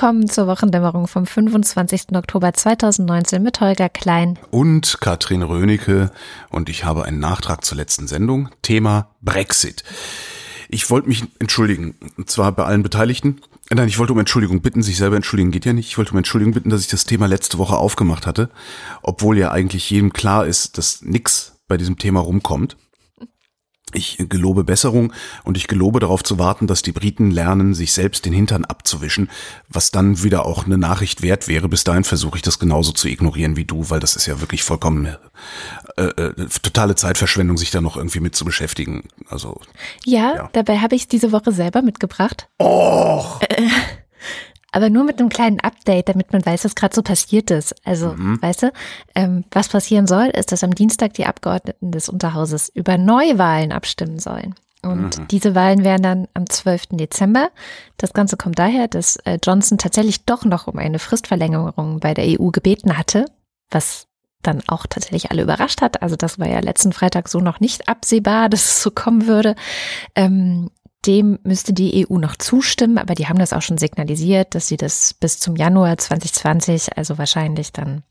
Willkommen zur Wochendämmerung vom 25. Oktober 2019 mit Holger Klein und Katrin Rönecke und ich habe einen Nachtrag zur letzten Sendung. Thema Brexit. Ich wollte mich entschuldigen, und zwar bei allen Beteiligten. Nein, ich wollte um Entschuldigung bitten, sich selber entschuldigen geht ja nicht. Ich wollte um Entschuldigung bitten, dass ich das Thema letzte Woche aufgemacht hatte, obwohl ja eigentlich jedem klar ist, dass nix bei diesem Thema rumkommt. Ich gelobe Besserung und ich gelobe darauf zu warten, dass die Briten lernen, sich selbst den Hintern abzuwischen, was dann wieder auch eine Nachricht wert wäre. Bis dahin versuche ich das genauso zu ignorieren wie du, weil das ist ja wirklich vollkommen äh, äh, totale Zeitverschwendung, sich da noch irgendwie mit zu beschäftigen. Also ja, ja. dabei habe ich diese Woche selber mitgebracht. Och. Äh, aber nur mit einem kleinen Update, damit man weiß, was gerade so passiert ist. Also, mhm. weißt du, ähm, was passieren soll, ist, dass am Dienstag die Abgeordneten des Unterhauses über Neuwahlen abstimmen sollen. Und mhm. diese Wahlen wären dann am 12. Dezember. Das Ganze kommt daher, dass äh, Johnson tatsächlich doch noch um eine Fristverlängerung bei der EU gebeten hatte, was dann auch tatsächlich alle überrascht hat. Also das war ja letzten Freitag so noch nicht absehbar, dass es so kommen würde. Ähm, dem müsste die EU noch zustimmen, aber die haben das auch schon signalisiert, dass sie das bis zum Januar 2020, also wahrscheinlich dann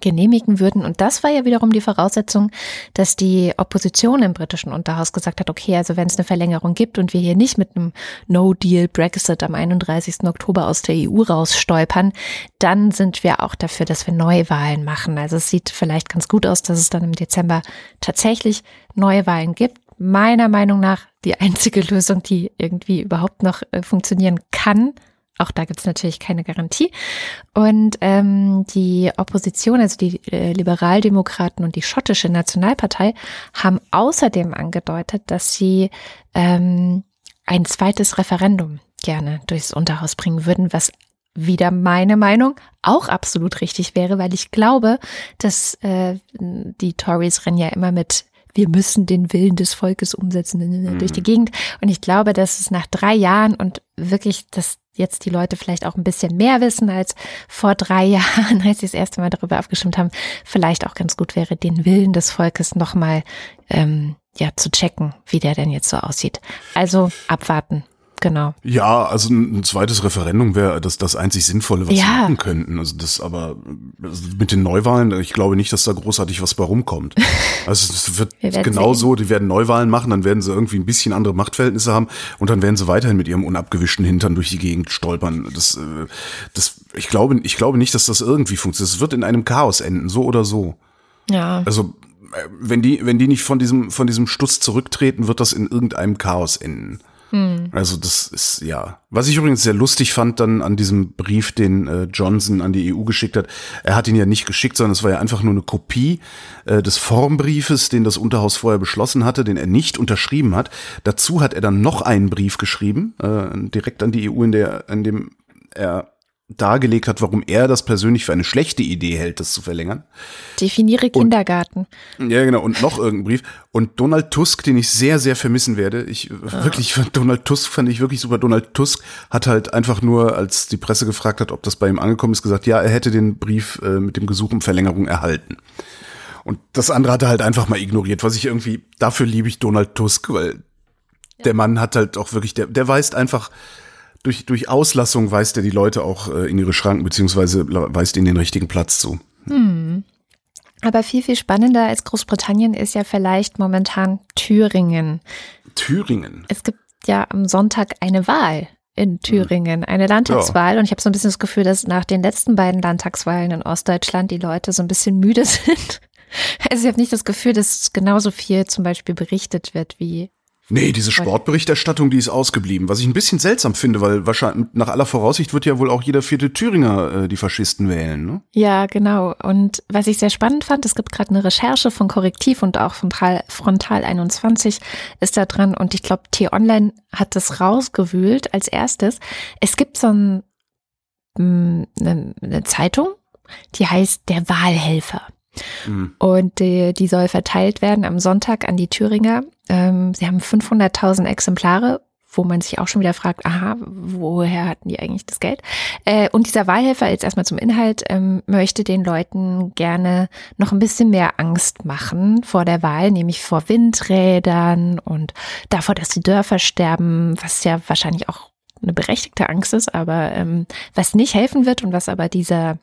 genehmigen würden. Und das war ja wiederum die Voraussetzung, dass die Opposition im britischen Unterhaus gesagt hat, okay, also wenn es eine Verlängerung gibt und wir hier nicht mit einem No-Deal-Brexit am 31. Oktober aus der EU rausstolpern, dann sind wir auch dafür, dass wir Neuwahlen machen. Also es sieht vielleicht ganz gut aus, dass es dann im Dezember tatsächlich Neuwahlen gibt meiner Meinung nach die einzige Lösung, die irgendwie überhaupt noch äh, funktionieren kann. Auch da gibt es natürlich keine Garantie. Und ähm, die Opposition, also die äh, Liberaldemokraten und die schottische Nationalpartei, haben außerdem angedeutet, dass sie ähm, ein zweites Referendum gerne durchs Unterhaus bringen würden, was wieder meine Meinung auch absolut richtig wäre, weil ich glaube, dass äh, die Tories rennen ja immer mit wir müssen den Willen des Volkes umsetzen mhm. durch die Gegend. Und ich glaube, dass es nach drei Jahren und wirklich, dass jetzt die Leute vielleicht auch ein bisschen mehr wissen als vor drei Jahren, als sie das erste Mal darüber abgestimmt haben, vielleicht auch ganz gut wäre, den Willen des Volkes nochmal ähm, ja, zu checken, wie der denn jetzt so aussieht. Also abwarten. Genau. Ja, also ein, zweites Referendum wäre das, das einzig Sinnvolle, was ja. wir machen könnten. Also das aber also mit den Neuwahlen, ich glaube nicht, dass da großartig was bei rumkommt. Also es wird genau so, die werden Neuwahlen machen, dann werden sie irgendwie ein bisschen andere Machtverhältnisse haben und dann werden sie weiterhin mit ihrem unabgewischten Hintern durch die Gegend stolpern. Das, äh, das, ich glaube, ich glaube nicht, dass das irgendwie funktioniert. Es wird in einem Chaos enden, so oder so. Ja. Also äh, wenn die, wenn die nicht von diesem, von diesem Stuss zurücktreten, wird das in irgendeinem Chaos enden. Hm. Also das ist ja. Was ich übrigens sehr lustig fand dann an diesem Brief, den äh, Johnson an die EU geschickt hat. Er hat ihn ja nicht geschickt, sondern es war ja einfach nur eine Kopie äh, des Formbriefes, den das Unterhaus vorher beschlossen hatte, den er nicht unterschrieben hat. Dazu hat er dann noch einen Brief geschrieben, äh, direkt an die EU, in der, in dem er dargelegt hat, warum er das persönlich für eine schlechte Idee hält, das zu verlängern. Definiere Kindergarten. Und, ja, genau. Und noch irgendein Brief. Und Donald Tusk, den ich sehr, sehr vermissen werde. Ich ah. wirklich, Donald Tusk fand ich wirklich super. Donald Tusk hat halt einfach nur, als die Presse gefragt hat, ob das bei ihm angekommen ist, gesagt, ja, er hätte den Brief äh, mit dem Gesuch um Verlängerung erhalten. Und das andere hat er halt einfach mal ignoriert, was ich irgendwie, dafür liebe ich Donald Tusk, weil ja. der Mann hat halt auch wirklich, der, der weist einfach, durch, durch Auslassung weist er die Leute auch äh, in ihre Schranken, beziehungsweise weist ihnen den richtigen Platz zu. Hm. Aber viel, viel spannender als Großbritannien ist ja vielleicht momentan Thüringen. Thüringen? Es gibt ja am Sonntag eine Wahl in Thüringen, eine Landtagswahl. Ja. Und ich habe so ein bisschen das Gefühl, dass nach den letzten beiden Landtagswahlen in Ostdeutschland die Leute so ein bisschen müde sind. Also ich habe nicht das Gefühl, dass genauso viel zum Beispiel berichtet wird wie Nee, diese Sportberichterstattung, die ist ausgeblieben. Was ich ein bisschen seltsam finde, weil wahrscheinlich nach aller Voraussicht wird ja wohl auch jeder vierte Thüringer äh, die Faschisten wählen, ne? Ja, genau. Und was ich sehr spannend fand, es gibt gerade eine Recherche von Korrektiv und auch von Frontal 21 ist da dran und ich glaube, T-Online hat das rausgewühlt als erstes. Es gibt so ein, eine, mm, eine Zeitung, die heißt Der Wahlhelfer. Mhm. Und die, die soll verteilt werden am Sonntag an die Thüringer. Ähm, sie haben 500.000 Exemplare wo man sich auch schon wieder fragt, aha, woher hatten die eigentlich das Geld? Äh, und dieser Wahlhelfer, jetzt erstmal zum Inhalt, ähm, möchte den Leuten gerne noch ein bisschen mehr Angst machen vor der Wahl, nämlich vor Windrädern und davor, dass die Dörfer sterben, was ja wahrscheinlich auch eine berechtigte Angst ist, aber ähm, was nicht helfen wird und was aber dieser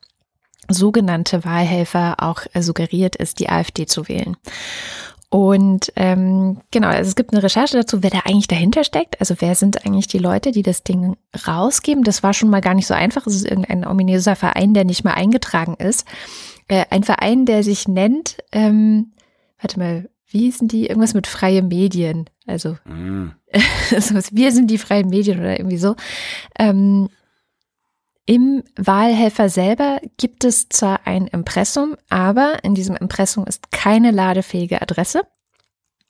sogenannte Wahlhelfer auch äh, suggeriert, ist, die AfD zu wählen. Und ähm, genau, also es gibt eine Recherche dazu, wer da eigentlich dahinter steckt. Also wer sind eigentlich die Leute, die das Ding rausgeben? Das war schon mal gar nicht so einfach. Es ist irgendein ominöser Verein, der nicht mehr eingetragen ist. Äh, ein Verein, der sich nennt, ähm, warte mal, wie sind die? Irgendwas mit freie Medien. Also mm. wir sind die freien Medien oder irgendwie so. Ähm, im Wahlhelfer selber gibt es zwar ein Impressum, aber in diesem Impressum ist keine ladefähige Adresse.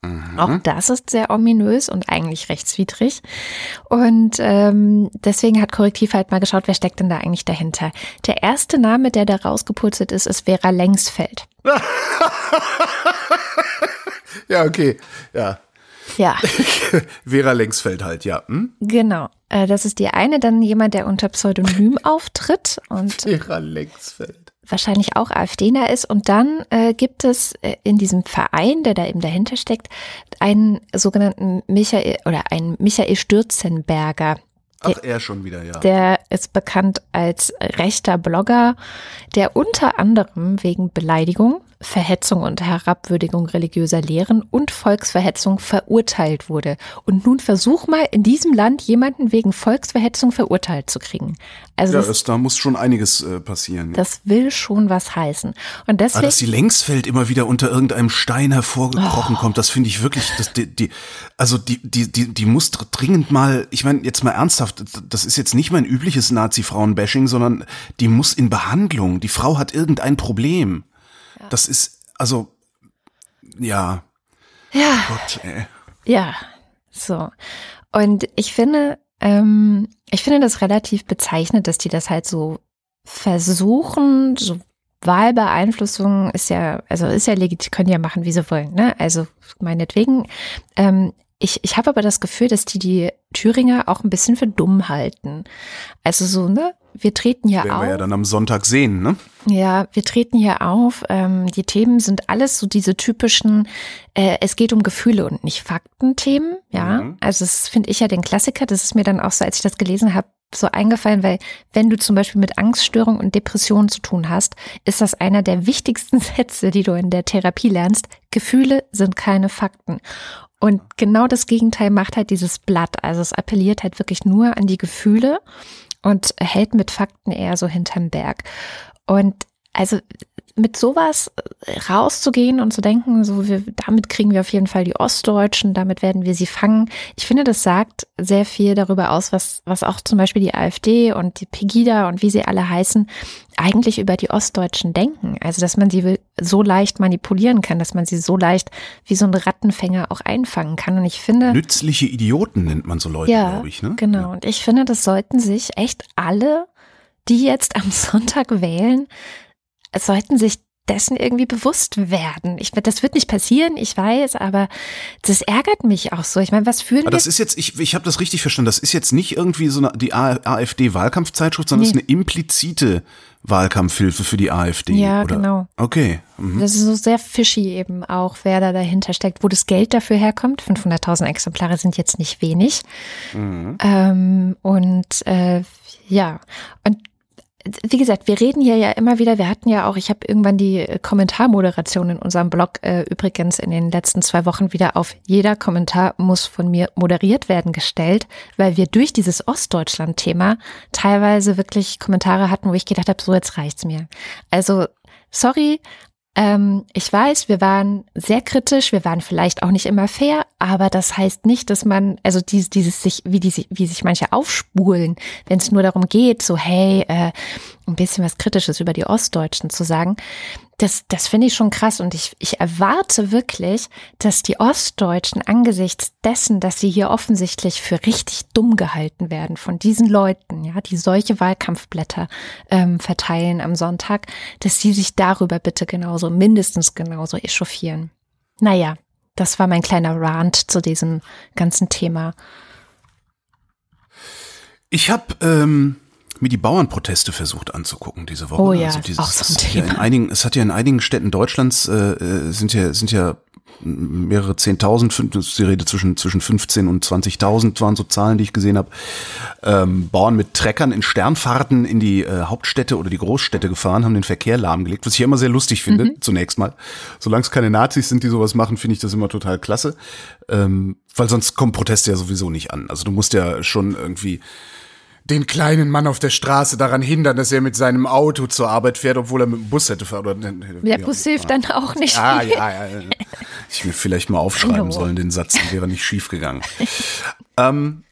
Mhm. Auch das ist sehr ominös und eigentlich rechtswidrig. Und ähm, deswegen hat Korrektiv halt mal geschaut, wer steckt denn da eigentlich dahinter. Der erste Name, der da rausgepurzelt ist, ist Vera Lengsfeld. ja, okay. Ja. Ja. Vera Lengsfeld halt, ja. Hm? Genau. Äh, das ist die eine, dann jemand, der unter Pseudonym auftritt und Vera Lengsfeld. wahrscheinlich auch AfDner ist. Und dann äh, gibt es äh, in diesem Verein, der da eben dahinter steckt, einen sogenannten Michael oder einen Michael Stürzenberger. Ach, er schon wieder, ja. Der ist bekannt als rechter Blogger, der unter anderem wegen Beleidigung Verhetzung und Herabwürdigung religiöser Lehren und Volksverhetzung verurteilt wurde. Und nun versuch mal in diesem Land jemanden wegen Volksverhetzung verurteilt zu kriegen. Also ja, das, da muss schon einiges äh, passieren. Das will schon was heißen. Und deswegen, Aber dass die Längsfeld immer wieder unter irgendeinem Stein hervorgekrochen oh. kommt, das finde ich wirklich, das, die, die, also die, die, die, die muss dringend mal, ich meine jetzt mal ernsthaft, das ist jetzt nicht mein übliches Nazi-Frauen-Bashing, sondern die muss in Behandlung. Die Frau hat irgendein Problem. Das ist, also, ja. Ja. Gott, ey. Ja, so. Und ich finde, ähm, ich finde das relativ bezeichnend, dass die das halt so versuchen, so Wahlbeeinflussung ist ja, also ist ja legitim, können ja machen, wie sie wollen, ne? Also meinetwegen. Ähm, ich, ich habe aber das Gefühl, dass die die Thüringer auch ein bisschen für dumm halten. Also so, ne? Wir treten hier Werden auf. wir ja dann am Sonntag sehen, ne? Ja, wir treten hier auf. Ähm, die Themen sind alles so diese typischen, äh, es geht um Gefühle und nicht Fakten-Themen, ja. Mhm. Also das finde ich ja den Klassiker. Das ist mir dann auch so, als ich das gelesen habe, so eingefallen, weil wenn du zum Beispiel mit Angststörung und Depression zu tun hast, ist das einer der wichtigsten Sätze, die du in der Therapie lernst. Gefühle sind keine Fakten. Und genau das Gegenteil macht halt dieses Blatt. Also es appelliert halt wirklich nur an die Gefühle und hält mit Fakten eher so hinterm Berg. Und also mit sowas rauszugehen und zu denken, so wir, damit kriegen wir auf jeden Fall die Ostdeutschen, damit werden wir sie fangen. Ich finde, das sagt sehr viel darüber aus, was, was auch zum Beispiel die AfD und die Pegida und wie sie alle heißen, eigentlich über die Ostdeutschen denken. Also, dass man sie so leicht manipulieren kann, dass man sie so leicht wie so ein Rattenfänger auch einfangen kann. Und ich finde. Nützliche Idioten nennt man so Leute, ja, glaube ich, ne? Genau. Ja. Und ich finde, das sollten sich echt alle, die jetzt am Sonntag wählen, sollten sich dessen irgendwie bewusst werden. Ich, das wird nicht passieren, ich weiß, aber das ärgert mich auch so. Ich meine, was fühlen aber Das ist jetzt, ich, ich habe das richtig verstanden, das ist jetzt nicht irgendwie so eine, die AfD-Wahlkampfzeitschrift, sondern es ja. ist eine implizite Wahlkampfhilfe für die AfD. Ja, oder? genau. Okay. Mhm. Das ist so sehr fishy eben auch, wer da dahinter steckt, wo das Geld dafür herkommt. 500.000 Exemplare sind jetzt nicht wenig. Mhm. Ähm, und äh, ja, und wie gesagt, wir reden hier ja immer wieder, wir hatten ja auch, ich habe irgendwann die Kommentarmoderation in unserem Blog äh, übrigens in den letzten zwei Wochen wieder auf jeder Kommentar muss von mir moderiert werden gestellt, weil wir durch dieses Ostdeutschland-Thema teilweise wirklich Kommentare hatten, wo ich gedacht habe, so jetzt reicht's mir. Also sorry, ähm, ich weiß, wir waren sehr kritisch, wir waren vielleicht auch nicht immer fair, aber das heißt nicht, dass man, also dieses, dieses sich, wie die, wie sich manche aufspulen, wenn es nur darum geht, so hey, äh, ein bisschen was Kritisches über die Ostdeutschen zu sagen. Das, das finde ich schon krass und ich, ich erwarte wirklich, dass die Ostdeutschen angesichts dessen, dass sie hier offensichtlich für richtig dumm gehalten werden von diesen Leuten, ja, die solche Wahlkampfblätter ähm, verteilen am Sonntag, dass sie sich darüber bitte genauso, mindestens genauso echauffieren. Naja, das war mein kleiner Rant zu diesem ganzen Thema. Ich habe ähm, mir die Bauernproteste versucht anzugucken diese Woche. Oh ja, also dieses, auch so ein es, Thema. Ja in einigen, es hat ja in einigen Städten Deutschlands äh, äh sind ja sind ja mehrere Zehntausend, die Rede zwischen zwischen 15 und 20.000 waren so Zahlen, die ich gesehen habe. Ähm, Bauern mit Treckern in Sternfahrten in die äh, Hauptstädte oder die Großstädte gefahren, haben den Verkehr lahmgelegt, was ich immer sehr lustig finde. Mhm. Zunächst mal, solange es keine Nazis sind, die sowas machen, finde ich das immer total klasse, ähm, weil sonst kommen Proteste ja sowieso nicht an. Also du musst ja schon irgendwie den kleinen Mann auf der Straße daran hindern, dass er mit seinem Auto zur Arbeit fährt, obwohl er mit dem Bus hätte fahren. Der Bus hilft dann auch nicht. Ah, ja, ja, ja. Ich mir vielleicht mal aufschreiben sollen, den Satz, wäre nicht schief gegangen. ähm,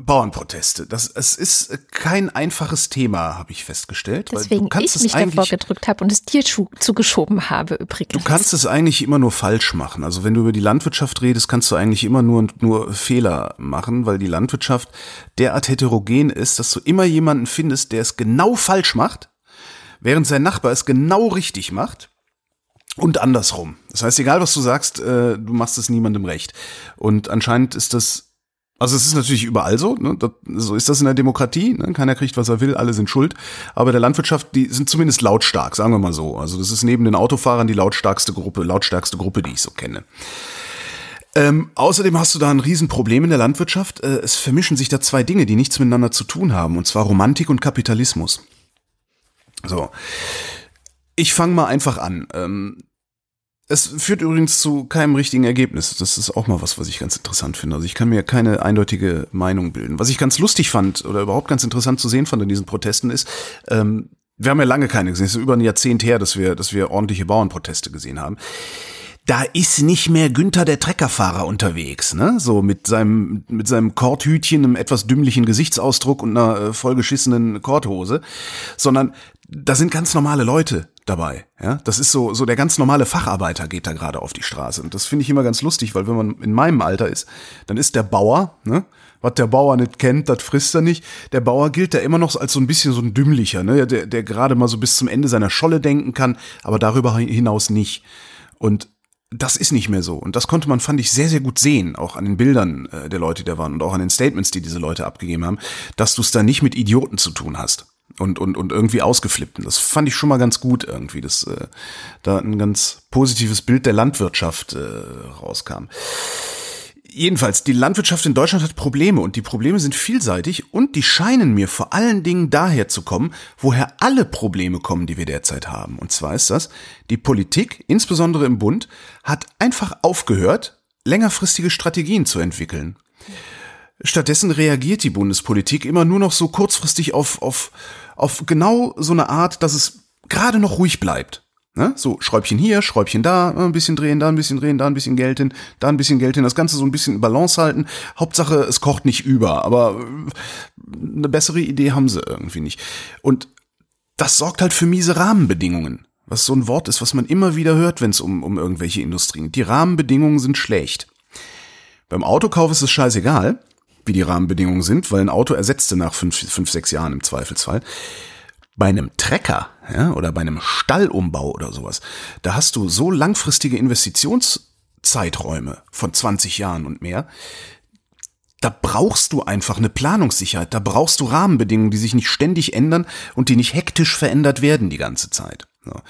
Bauernproteste. Das, es ist kein einfaches Thema, habe ich festgestellt. Deswegen ich mich davor gedrückt habe und es dir zugeschoben habe übrigens. Du kannst es eigentlich immer nur falsch machen. Also wenn du über die Landwirtschaft redest, kannst du eigentlich immer nur, nur Fehler machen, weil die Landwirtschaft derart heterogen ist, dass du immer jemanden findest, der es genau falsch macht, während sein Nachbar es genau richtig macht. Und andersrum. Das heißt, egal was du sagst, äh, du machst es niemandem recht. Und anscheinend ist das also es ist natürlich überall so, ne? das, so ist das in der Demokratie, ne? keiner kriegt, was er will, alle sind schuld. Aber der Landwirtschaft, die sind zumindest lautstark, sagen wir mal so. Also das ist neben den Autofahrern die lautstarkste Gruppe, lautstärkste Gruppe, die ich so kenne. Ähm, außerdem hast du da ein Riesenproblem in der Landwirtschaft. Äh, es vermischen sich da zwei Dinge, die nichts miteinander zu tun haben, und zwar Romantik und Kapitalismus. So. Ich fange mal einfach an. Ähm, es führt übrigens zu keinem richtigen Ergebnis. Das ist auch mal was, was ich ganz interessant finde. Also ich kann mir keine eindeutige Meinung bilden. Was ich ganz lustig fand oder überhaupt ganz interessant zu sehen fand in diesen Protesten ist, ähm, wir haben ja lange keine gesehen. Es ist über ein Jahrzehnt her, dass wir, dass wir ordentliche Bauernproteste gesehen haben. Da ist nicht mehr Günther der Treckerfahrer unterwegs, ne? So mit seinem mit seinem Korthütchen, einem etwas dümmlichen Gesichtsausdruck und einer äh, vollgeschissenen Korthose, sondern da sind ganz normale Leute, dabei. Ja, das ist so so der ganz normale Facharbeiter geht da gerade auf die Straße und das finde ich immer ganz lustig, weil wenn man in meinem Alter ist, dann ist der Bauer, ne, was der Bauer nicht kennt, das frisst er nicht. Der Bauer gilt da immer noch als so ein bisschen so ein dümmlicher, ne, der der gerade mal so bis zum Ende seiner Scholle denken kann, aber darüber hinaus nicht. Und das ist nicht mehr so. Und das konnte man, fand ich, sehr, sehr gut sehen, auch an den Bildern äh, der Leute, die da waren und auch an den Statements, die diese Leute abgegeben haben, dass du es da nicht mit Idioten zu tun hast und, und, und irgendwie ausgeflippten. Das fand ich schon mal ganz gut irgendwie, dass äh, da ein ganz positives Bild der Landwirtschaft äh, rauskam. Jedenfalls, die Landwirtschaft in Deutschland hat Probleme und die Probleme sind vielseitig und die scheinen mir vor allen Dingen daher zu kommen, woher alle Probleme kommen, die wir derzeit haben. Und zwar ist das, die Politik, insbesondere im Bund, hat einfach aufgehört, längerfristige Strategien zu entwickeln. Stattdessen reagiert die Bundespolitik immer nur noch so kurzfristig auf, auf, auf genau so eine Art, dass es gerade noch ruhig bleibt. Ne? So Schräubchen hier, Schräubchen da, ein bisschen drehen, da ein bisschen drehen, da ein bisschen Geld hin, da ein bisschen Geld hin, das Ganze so ein bisschen in Balance halten. Hauptsache, es kocht nicht über, aber äh, eine bessere Idee haben sie irgendwie nicht. Und das sorgt halt für miese Rahmenbedingungen. Was so ein Wort ist, was man immer wieder hört, wenn es um, um irgendwelche Industrien geht. Die Rahmenbedingungen sind schlecht. Beim Autokauf ist es scheißegal wie die Rahmenbedingungen sind, weil ein Auto ersetzte nach fünf, fünf sechs Jahren im Zweifelsfall. Bei einem Trecker ja, oder bei einem Stallumbau oder sowas, da hast du so langfristige Investitionszeiträume von 20 Jahren und mehr, da brauchst du einfach eine Planungssicherheit, da brauchst du Rahmenbedingungen, die sich nicht ständig ändern und die nicht hektisch verändert werden die ganze Zeit. Ja.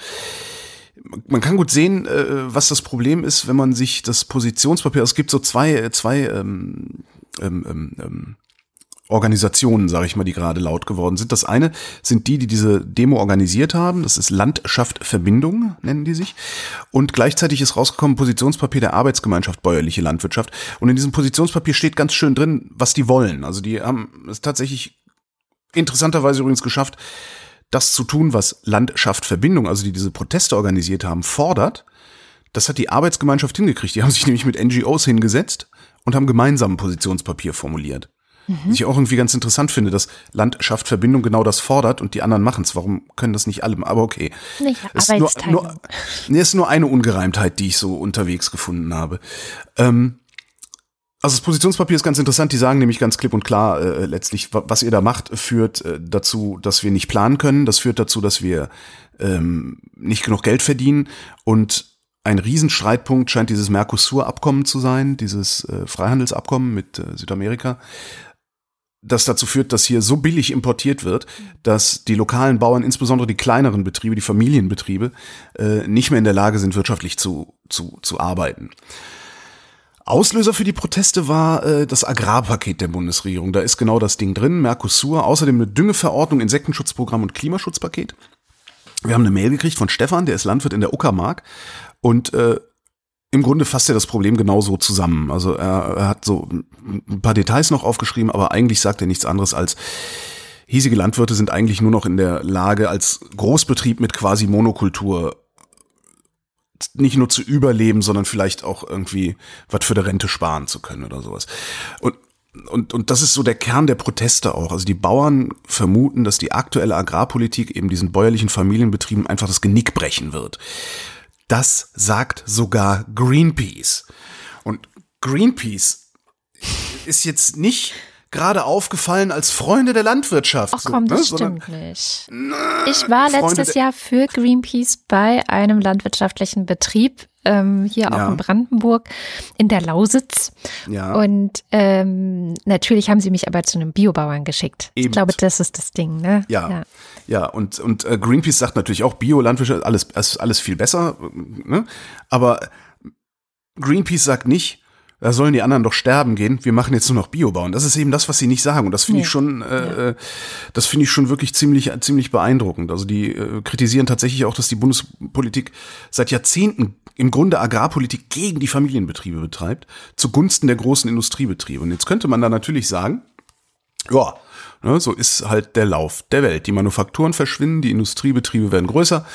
Man kann gut sehen, äh, was das Problem ist, wenn man sich das Positionspapier, es gibt so zwei, zwei ähm, ähm, ähm, ähm, Organisationen, sage ich mal, die gerade laut geworden sind. Das eine sind die, die diese Demo organisiert haben. Das ist Landschaft Verbindung, nennen die sich. Und gleichzeitig ist rausgekommen Positionspapier der Arbeitsgemeinschaft Bäuerliche Landwirtschaft. Und in diesem Positionspapier steht ganz schön drin, was die wollen. Also die haben es tatsächlich interessanterweise übrigens geschafft, das zu tun, was Landschaft Verbindung, also die diese Proteste organisiert haben, fordert. Das hat die Arbeitsgemeinschaft hingekriegt. Die haben sich nämlich mit NGOs hingesetzt und haben gemeinsam ein Positionspapier formuliert. Mhm. Was ich auch irgendwie ganz interessant finde, dass Land schafft Verbindung genau das fordert und die anderen machen es. Warum können das nicht alle? Aber okay. Nicht ist nur, nur, nee, ist nur eine Ungereimtheit, die ich so unterwegs gefunden habe. Ähm, also das Positionspapier ist ganz interessant. Die sagen nämlich ganz klipp und klar, äh, letztlich, was ihr da macht, führt äh, dazu, dass wir nicht planen können. Das führt dazu, dass wir ähm, nicht genug Geld verdienen. Und ein Riesenstreitpunkt scheint dieses Mercosur-Abkommen zu sein, dieses äh, Freihandelsabkommen mit äh, Südamerika, das dazu führt, dass hier so billig importiert wird, dass die lokalen Bauern, insbesondere die kleineren Betriebe, die Familienbetriebe, äh, nicht mehr in der Lage sind, wirtschaftlich zu, zu, zu arbeiten. Auslöser für die Proteste war äh, das Agrarpaket der Bundesregierung. Da ist genau das Ding drin, Mercosur, außerdem eine Düngeverordnung, Insektenschutzprogramm und Klimaschutzpaket. Wir haben eine Mail gekriegt von Stefan, der ist Landwirt in der Uckermark und äh, im Grunde fasst er das Problem genauso zusammen. Also er, er hat so ein paar Details noch aufgeschrieben, aber eigentlich sagt er nichts anderes als hiesige Landwirte sind eigentlich nur noch in der Lage, als Großbetrieb mit quasi Monokultur nicht nur zu überleben, sondern vielleicht auch irgendwie was für der Rente sparen zu können oder sowas. Und und, und das ist so der Kern der Proteste auch. Also die Bauern vermuten, dass die aktuelle Agrarpolitik eben diesen bäuerlichen Familienbetrieben einfach das Genick brechen wird. Das sagt sogar Greenpeace. Und Greenpeace ist jetzt nicht gerade aufgefallen als Freunde der Landwirtschaft. Ach komm, so, das ne? stimmt nicht. Ich war letztes Jahr für Greenpeace bei einem landwirtschaftlichen Betrieb ähm, hier auch in Brandenburg in der Lausitz. Ja. Und ähm, natürlich haben sie mich aber zu einem Biobauern geschickt. Eben. Ich glaube, das ist das Ding, ne? Ja. Ja, ja und, und äh, Greenpeace sagt natürlich auch, Biolandwirtschaft, alles, alles viel besser, ne? Aber Greenpeace sagt nicht, da sollen die anderen doch sterben gehen, wir machen jetzt nur noch Biobau. Und das ist eben das, was sie nicht sagen. Und das finde nee. ich schon, äh, ja. Äh, das finde ich schon wirklich ziemlich, ziemlich beeindruckend. Also die äh, kritisieren tatsächlich auch, dass die Bundespolitik seit Jahrzehnten im Grunde Agrarpolitik gegen die Familienbetriebe betreibt, zugunsten der großen Industriebetriebe. Und jetzt könnte man da natürlich sagen, ja, ne, so ist halt der Lauf der Welt. Die Manufakturen verschwinden, die Industriebetriebe werden größer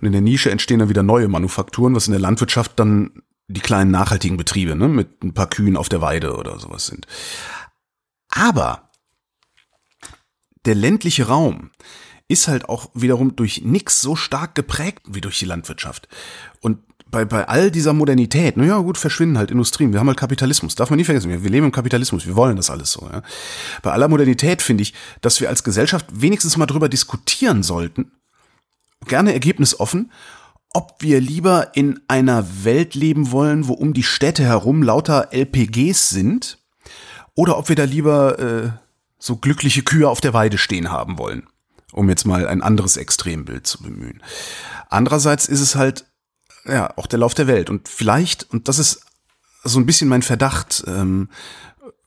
und in der Nische entstehen dann wieder neue Manufakturen, was in der Landwirtschaft dann die kleinen nachhaltigen Betriebe, ne, mit ein paar Kühen auf der Weide oder sowas sind. Aber der ländliche Raum ist halt auch wiederum durch nichts so stark geprägt wie durch die Landwirtschaft. Und bei, bei all dieser Modernität, naja, gut, verschwinden halt Industrien. Wir haben halt Kapitalismus. Darf man nie vergessen. Wir, wir leben im Kapitalismus. Wir wollen das alles so. Ja. Bei aller Modernität finde ich, dass wir als Gesellschaft wenigstens mal drüber diskutieren sollten, gerne ergebnisoffen, ob wir lieber in einer Welt leben wollen, wo um die Städte herum lauter LPGs sind, oder ob wir da lieber äh, so glückliche Kühe auf der Weide stehen haben wollen, um jetzt mal ein anderes Extrembild zu bemühen. Andererseits ist es halt ja auch der Lauf der Welt und vielleicht und das ist so ein bisschen mein Verdacht ähm,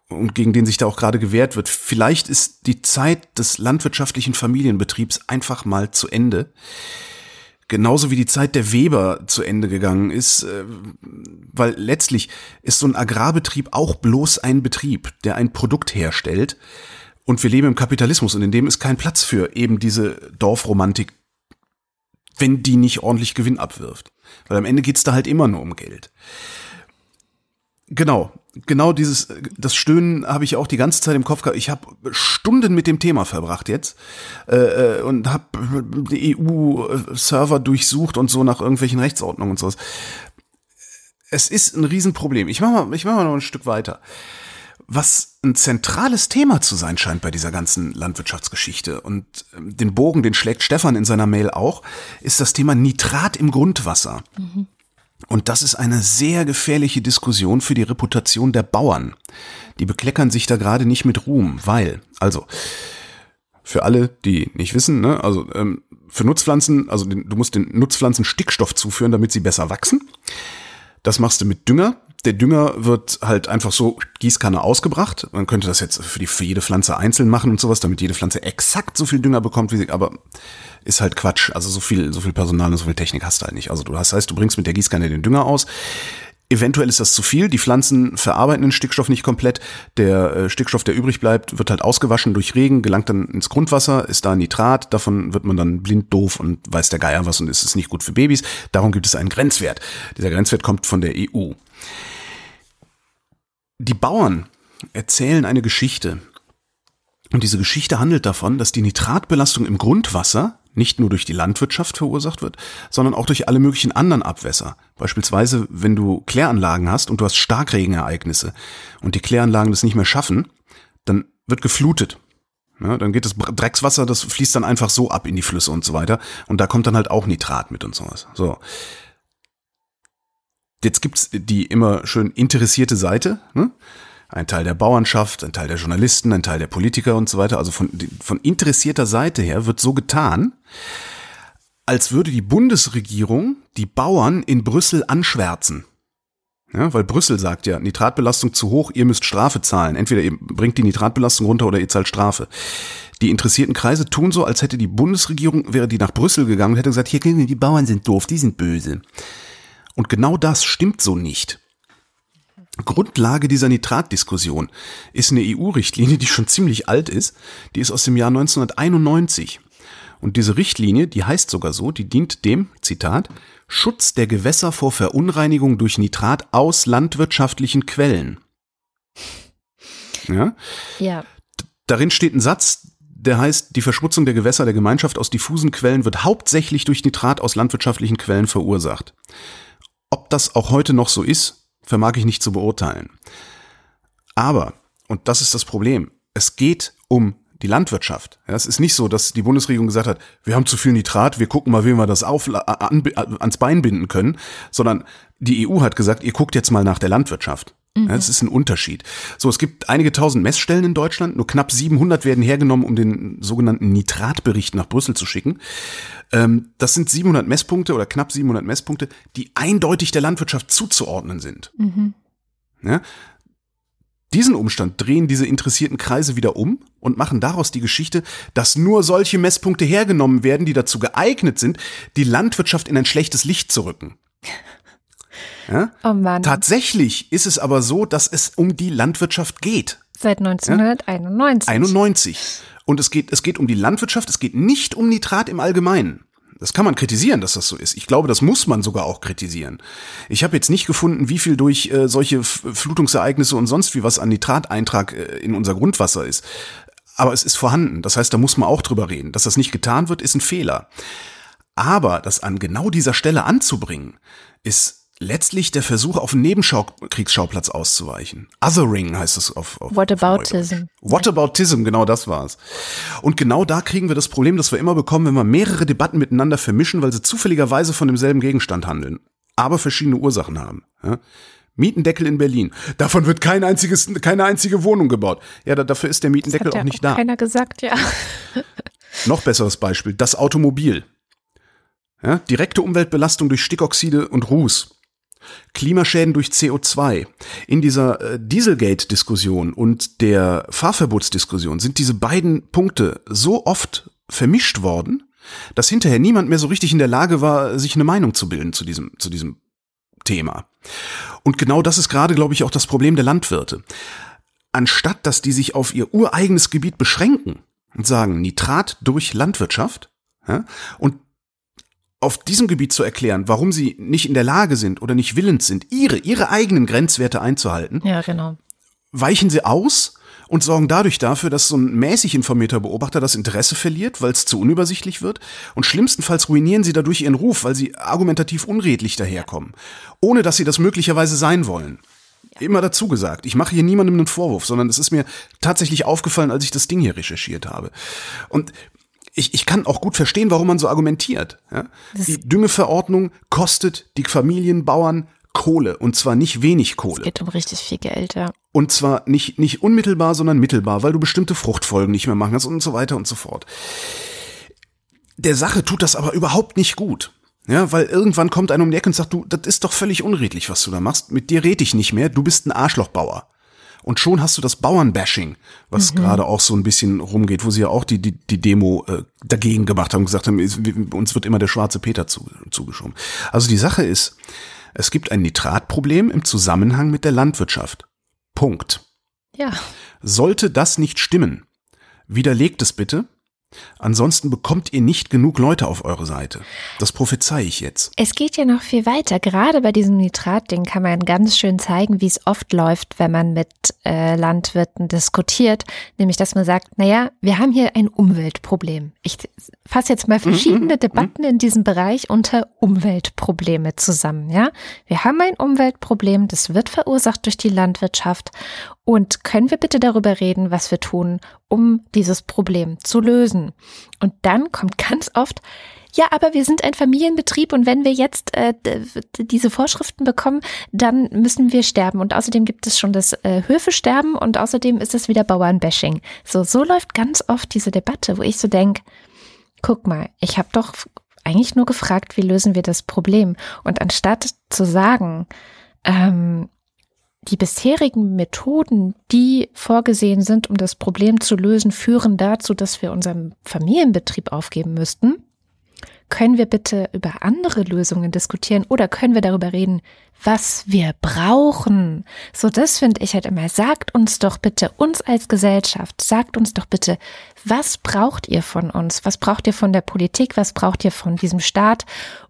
und gegen den sich da auch gerade gewehrt wird. Vielleicht ist die Zeit des landwirtschaftlichen Familienbetriebs einfach mal zu Ende genauso wie die Zeit der Weber zu Ende gegangen ist, äh, weil letztlich ist so ein Agrarbetrieb auch bloß ein Betrieb, der ein Produkt herstellt. Und wir leben im Kapitalismus und in dem ist kein Platz für eben diese Dorfromantik, wenn die nicht ordentlich Gewinn abwirft. Weil am Ende geht's da halt immer nur um Geld. Genau, genau dieses, das Stöhnen habe ich auch die ganze Zeit im Kopf gehabt. Ich habe Stunden mit dem Thema verbracht jetzt äh, äh und habe die EU-Server durchsucht und so nach irgendwelchen Rechtsordnungen und sowas. Es ist ein Riesenproblem. Ich mache mal, ich mach mal noch ein Stück weiter. Was ein zentrales Thema zu sein scheint bei dieser ganzen Landwirtschaftsgeschichte und ähm, den Bogen, den schlägt Stefan in seiner Mail auch, ist das Thema Nitrat im Grundwasser. Mhm. Und das ist eine sehr gefährliche Diskussion für die Reputation der Bauern. Die bekleckern sich da gerade nicht mit Ruhm, weil, also, für alle, die nicht wissen, ne, also ähm, für Nutzpflanzen, also den, du musst den Nutzpflanzen Stickstoff zuführen, damit sie besser wachsen. Das machst du mit Dünger. Der Dünger wird halt einfach so Gießkanne ausgebracht. Man könnte das jetzt für, die, für jede Pflanze einzeln machen und sowas, damit jede Pflanze exakt so viel Dünger bekommt, wie sie, aber ist halt Quatsch. Also so viel, so viel Personal und so viel Technik hast du halt nicht. Also du das heißt, du bringst mit der Gießkanne den Dünger aus. Eventuell ist das zu viel. Die Pflanzen verarbeiten den Stickstoff nicht komplett. Der äh, Stickstoff, der übrig bleibt, wird halt ausgewaschen durch Regen, gelangt dann ins Grundwasser, ist da Nitrat. Davon wird man dann blind doof und weiß der Geier was und ist es nicht gut für Babys. Darum gibt es einen Grenzwert. Dieser Grenzwert kommt von der EU. Die Bauern erzählen eine Geschichte, Und diese Geschichte handelt davon, dass die Nitratbelastung im Grundwasser nicht nur durch die Landwirtschaft verursacht wird, sondern auch durch alle möglichen anderen Abwässer. Beispielsweise, wenn du Kläranlagen hast und du hast Starkregenereignisse und die Kläranlagen das nicht mehr schaffen, dann wird geflutet. Ja, dann geht das Dreckswasser, das fließt dann einfach so ab in die Flüsse und so weiter. Und da kommt dann halt auch Nitrat mit und sowas. So. Jetzt gibt's die immer schön interessierte Seite. Ne? Ein Teil der Bauernschaft, ein Teil der Journalisten, ein Teil der Politiker und so weiter. Also von, von interessierter Seite her wird so getan, als würde die Bundesregierung die Bauern in Brüssel anschwärzen. Ja, weil Brüssel sagt ja, Nitratbelastung zu hoch, ihr müsst Strafe zahlen. Entweder ihr bringt die Nitratbelastung runter oder ihr zahlt Strafe. Die interessierten Kreise tun so, als hätte die Bundesregierung, wäre die nach Brüssel gegangen und hätte gesagt, hier, die Bauern sind doof, die sind böse. Und genau das stimmt so nicht. Grundlage dieser Nitratdiskussion ist eine EU-Richtlinie, die schon ziemlich alt ist. Die ist aus dem Jahr 1991. Und diese Richtlinie, die heißt sogar so, die dient dem, Zitat, Schutz der Gewässer vor Verunreinigung durch Nitrat aus landwirtschaftlichen Quellen. Ja? Ja. Darin steht ein Satz, der heißt, die Verschmutzung der Gewässer der Gemeinschaft aus diffusen Quellen wird hauptsächlich durch Nitrat aus landwirtschaftlichen Quellen verursacht. Ob das auch heute noch so ist, vermag ich nicht zu beurteilen. Aber, und das ist das Problem, es geht um die Landwirtschaft. Ja, es ist nicht so, dass die Bundesregierung gesagt hat, wir haben zu viel Nitrat, wir gucken mal, wie wir das auf, an, ans Bein binden können, sondern die EU hat gesagt, ihr guckt jetzt mal nach der Landwirtschaft. Mhm. Das ist ein Unterschied. So, es gibt einige tausend Messstellen in Deutschland, nur knapp 700 werden hergenommen, um den sogenannten Nitratbericht nach Brüssel zu schicken. Ähm, das sind 700 Messpunkte oder knapp 700 Messpunkte, die eindeutig der Landwirtschaft zuzuordnen sind. Mhm. Ja, diesen Umstand drehen diese interessierten Kreise wieder um und machen daraus die Geschichte, dass nur solche Messpunkte hergenommen werden, die dazu geeignet sind, die Landwirtschaft in ein schlechtes Licht zu rücken. Ja? Oh Mann. Tatsächlich ist es aber so, dass es um die Landwirtschaft geht. Seit 1991. Ja? 91. Und es geht, es geht um die Landwirtschaft, es geht nicht um Nitrat im Allgemeinen. Das kann man kritisieren, dass das so ist. Ich glaube, das muss man sogar auch kritisieren. Ich habe jetzt nicht gefunden, wie viel durch äh, solche Flutungsereignisse und sonst wie was an Nitrateintrag äh, in unser Grundwasser ist. Aber es ist vorhanden. Das heißt, da muss man auch drüber reden. Dass das nicht getan wird, ist ein Fehler. Aber das an genau dieser Stelle anzubringen, ist letztlich der Versuch, auf einen Nebenkriegsschauplatz auszuweichen. Othering heißt es auf, auf Whataboutism. Whataboutism, genau das war's. Und genau da kriegen wir das Problem, das wir immer bekommen, wenn wir mehrere Debatten miteinander vermischen, weil sie zufälligerweise von demselben Gegenstand handeln, aber verschiedene Ursachen haben. Ja? Mietendeckel in Berlin. Davon wird kein einziges, keine einzige Wohnung gebaut. Ja, da, dafür ist der Mietendeckel auch nicht auch da. Keiner gesagt, ja. Noch besseres Beispiel, das Automobil. Ja, direkte Umweltbelastung durch Stickoxide und Ruß. Klimaschäden durch CO2. In dieser äh, Dieselgate-Diskussion und der Fahrverbotsdiskussion sind diese beiden Punkte so oft vermischt worden, dass hinterher niemand mehr so richtig in der Lage war, sich eine Meinung zu bilden zu diesem, zu diesem Thema. Und genau das ist gerade, glaube ich, auch das Problem der Landwirte. Anstatt dass die sich auf ihr ureigenes Gebiet beschränken und sagen, Nitrat durch Landwirtschaft, ja, und auf diesem Gebiet zu erklären, warum sie nicht in der Lage sind oder nicht willens sind, ihre, ihre eigenen Grenzwerte einzuhalten. Ja, genau. Weichen sie aus und sorgen dadurch dafür, dass so ein mäßig informierter Beobachter das Interesse verliert, weil es zu unübersichtlich wird. Und schlimmstenfalls ruinieren sie dadurch ihren Ruf, weil sie argumentativ unredlich daherkommen, ohne dass sie das möglicherweise sein wollen. Immer dazu gesagt, ich mache hier niemandem einen Vorwurf, sondern es ist mir tatsächlich aufgefallen, als ich das Ding hier recherchiert habe. Und ich, ich kann auch gut verstehen, warum man so argumentiert. Ja? Die Düngeverordnung kostet die Familienbauern Kohle und zwar nicht wenig Kohle. Es geht um richtig viel Geld, ja. Und zwar nicht, nicht unmittelbar, sondern mittelbar, weil du bestimmte Fruchtfolgen nicht mehr machen kannst und so weiter und so fort. Der Sache tut das aber überhaupt nicht gut. Ja, weil irgendwann kommt einer um die Ecke und sagt, du, das ist doch völlig unredlich, was du da machst. Mit dir red ich nicht mehr, du bist ein Arschlochbauer. Und schon hast du das Bauernbashing, was mhm. gerade auch so ein bisschen rumgeht, wo sie ja auch die, die, die Demo äh, dagegen gemacht haben, gesagt haben, uns wird immer der schwarze Peter zu, zugeschoben. Also die Sache ist, es gibt ein Nitratproblem im Zusammenhang mit der Landwirtschaft. Punkt. Ja. Sollte das nicht stimmen, widerlegt es bitte. Ansonsten bekommt ihr nicht genug Leute auf eure Seite. Das prophezei ich jetzt. Es geht ja noch viel weiter. Gerade bei diesem Nitratding kann man ganz schön zeigen, wie es oft läuft, wenn man mit äh, Landwirten diskutiert. Nämlich, dass man sagt, naja, wir haben hier ein Umweltproblem. Ich fasse jetzt mal mhm, verschiedene mhm, Debatten in diesem Bereich unter Umweltprobleme zusammen. Ja, wir haben ein Umweltproblem, das wird verursacht durch die Landwirtschaft. Und können wir bitte darüber reden, was wir tun, um dieses Problem zu lösen? Und dann kommt ganz oft, ja, aber wir sind ein Familienbetrieb und wenn wir jetzt äh, diese Vorschriften bekommen, dann müssen wir sterben. Und außerdem gibt es schon das äh, Höfesterben und außerdem ist es wieder Bauernbashing. So, so läuft ganz oft diese Debatte, wo ich so denke, guck mal, ich habe doch eigentlich nur gefragt, wie lösen wir das Problem? Und anstatt zu sagen, ähm, die bisherigen Methoden, die vorgesehen sind, um das Problem zu lösen, führen dazu, dass wir unseren Familienbetrieb aufgeben müssten. Können wir bitte über andere Lösungen diskutieren oder können wir darüber reden, was wir brauchen? So, das finde ich halt immer. Sagt uns doch bitte, uns als Gesellschaft, sagt uns doch bitte, was braucht ihr von uns? Was braucht ihr von der Politik? Was braucht ihr von diesem Staat,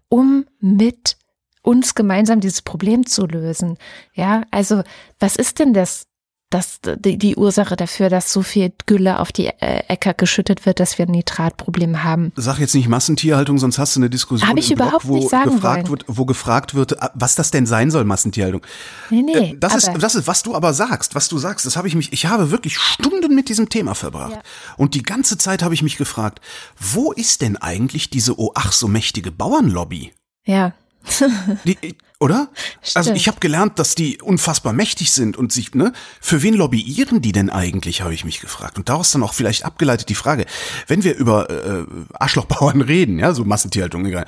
um mit uns gemeinsam dieses Problem zu lösen. Ja, also was ist denn das, das die, die Ursache dafür, dass so viel Gülle auf die äh, Äcker geschüttet wird, dass wir ein Nitratproblem haben? Sag jetzt nicht Massentierhaltung, sonst hast du eine Diskussion. Habe ich überhaupt Blog, wo nicht sagen gefragt wollen. Wird, wo gefragt wird, äh, was das denn sein soll, Massentierhaltung. Nee, nee. Äh, das ist, das ist, was du aber sagst, was du sagst. Das habe ich mich, ich habe wirklich Stunden mit diesem Thema verbracht. Ja. Und die ganze Zeit habe ich mich gefragt, wo ist denn eigentlich diese oh ach so mächtige Bauernlobby? Ja. Die, oder? Stimmt. Also ich habe gelernt, dass die unfassbar mächtig sind und sich, ne, für wen lobbyieren die denn eigentlich, habe ich mich gefragt. Und daraus dann auch vielleicht abgeleitet die Frage, wenn wir über äh, Arschlochbauern reden, ja, so Massentierhaltung, egal,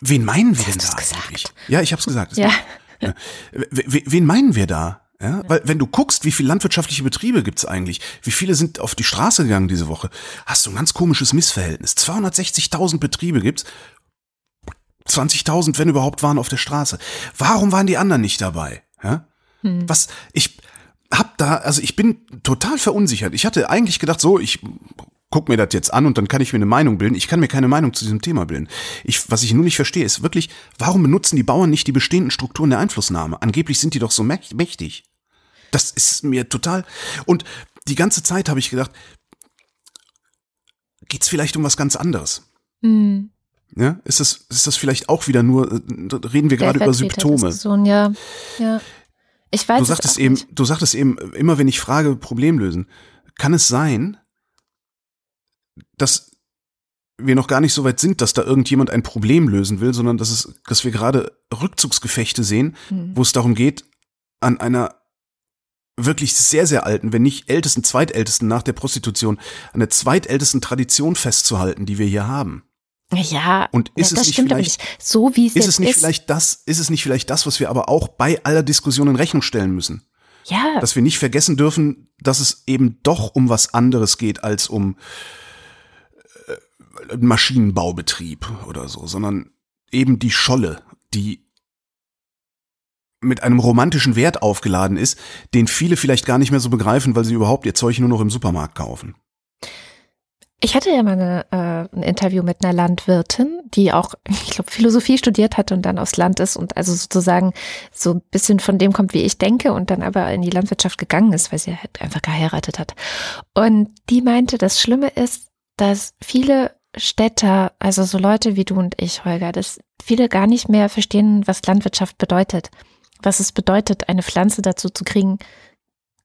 wen meinen wir denn da gesagt? eigentlich? Ja, ich habe es gesagt. Ja. ja. Wen meinen wir da? Ja, weil wenn du guckst, wie viele landwirtschaftliche Betriebe gibt's eigentlich, wie viele sind auf die Straße gegangen diese Woche, hast du ein ganz komisches Missverhältnis. 260.000 Betriebe gibt's 20.000, wenn überhaupt, waren auf der Straße. Warum waren die anderen nicht dabei? Ja? Hm. Was, ich hab da, also ich bin total verunsichert. Ich hatte eigentlich gedacht, so, ich guck mir das jetzt an und dann kann ich mir eine Meinung bilden. Ich kann mir keine Meinung zu diesem Thema bilden. Ich, was ich nur nicht verstehe, ist wirklich, warum benutzen die Bauern nicht die bestehenden Strukturen der Einflussnahme? Angeblich sind die doch so mächtig. Das ist mir total, und die ganze Zeit habe ich gedacht, geht's vielleicht um was ganz anderes? Hm. Ja, ist das, ist das vielleicht auch wieder nur, äh, reden wir gerade über Symptome? Ja, ja. Ich weiß du sagtest eben, du sagtest eben, immer wenn ich frage, Problem lösen. Kann es sein, dass wir noch gar nicht so weit sind, dass da irgendjemand ein Problem lösen will, sondern dass es, dass wir gerade Rückzugsgefechte sehen, hm. wo es darum geht, an einer wirklich sehr, sehr alten, wenn nicht ältesten, zweitältesten nach der Prostitution, an der zweitältesten Tradition festzuhalten, die wir hier haben. Ja, und ist ja, es nicht vielleicht, so wie es ist es nicht ist. vielleicht das, ist es nicht vielleicht das, was wir aber auch bei aller Diskussion in Rechnung stellen müssen? Ja. Dass wir nicht vergessen dürfen, dass es eben doch um was anderes geht als um äh, Maschinenbaubetrieb oder so, sondern eben die Scholle, die mit einem romantischen Wert aufgeladen ist, den viele vielleicht gar nicht mehr so begreifen, weil sie überhaupt ihr Zeug nur noch im Supermarkt kaufen. Ich hatte ja mal äh, ein Interview mit einer Landwirtin, die auch, ich glaube, Philosophie studiert hat und dann aufs Land ist und also sozusagen so ein bisschen von dem kommt, wie ich denke und dann aber in die Landwirtschaft gegangen ist, weil sie halt einfach geheiratet hat. Und die meinte, das Schlimme ist, dass viele Städter, also so Leute wie du und ich, Holger, dass viele gar nicht mehr verstehen, was Landwirtschaft bedeutet. Was es bedeutet, eine Pflanze dazu zu kriegen,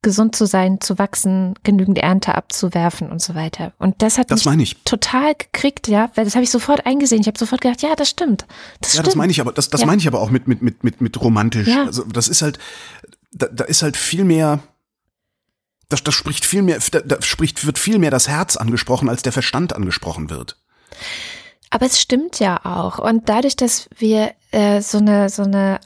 gesund zu sein, zu wachsen, genügend Ernte abzuwerfen und so weiter. Und das hat das mich total gekriegt, ja, weil das habe ich sofort eingesehen. Ich habe sofort gedacht, ja, das stimmt. Das ja, stimmt. das meine ich aber, das, das ja. meine ich aber auch mit, mit, mit, mit, mit romantisch. Ja. Also das ist halt, da, da ist halt viel mehr, das, das spricht viel mehr, da, da spricht, wird viel mehr das Herz angesprochen, als der Verstand angesprochen wird. Aber es stimmt ja auch. Und dadurch, dass wir äh, so eine so eine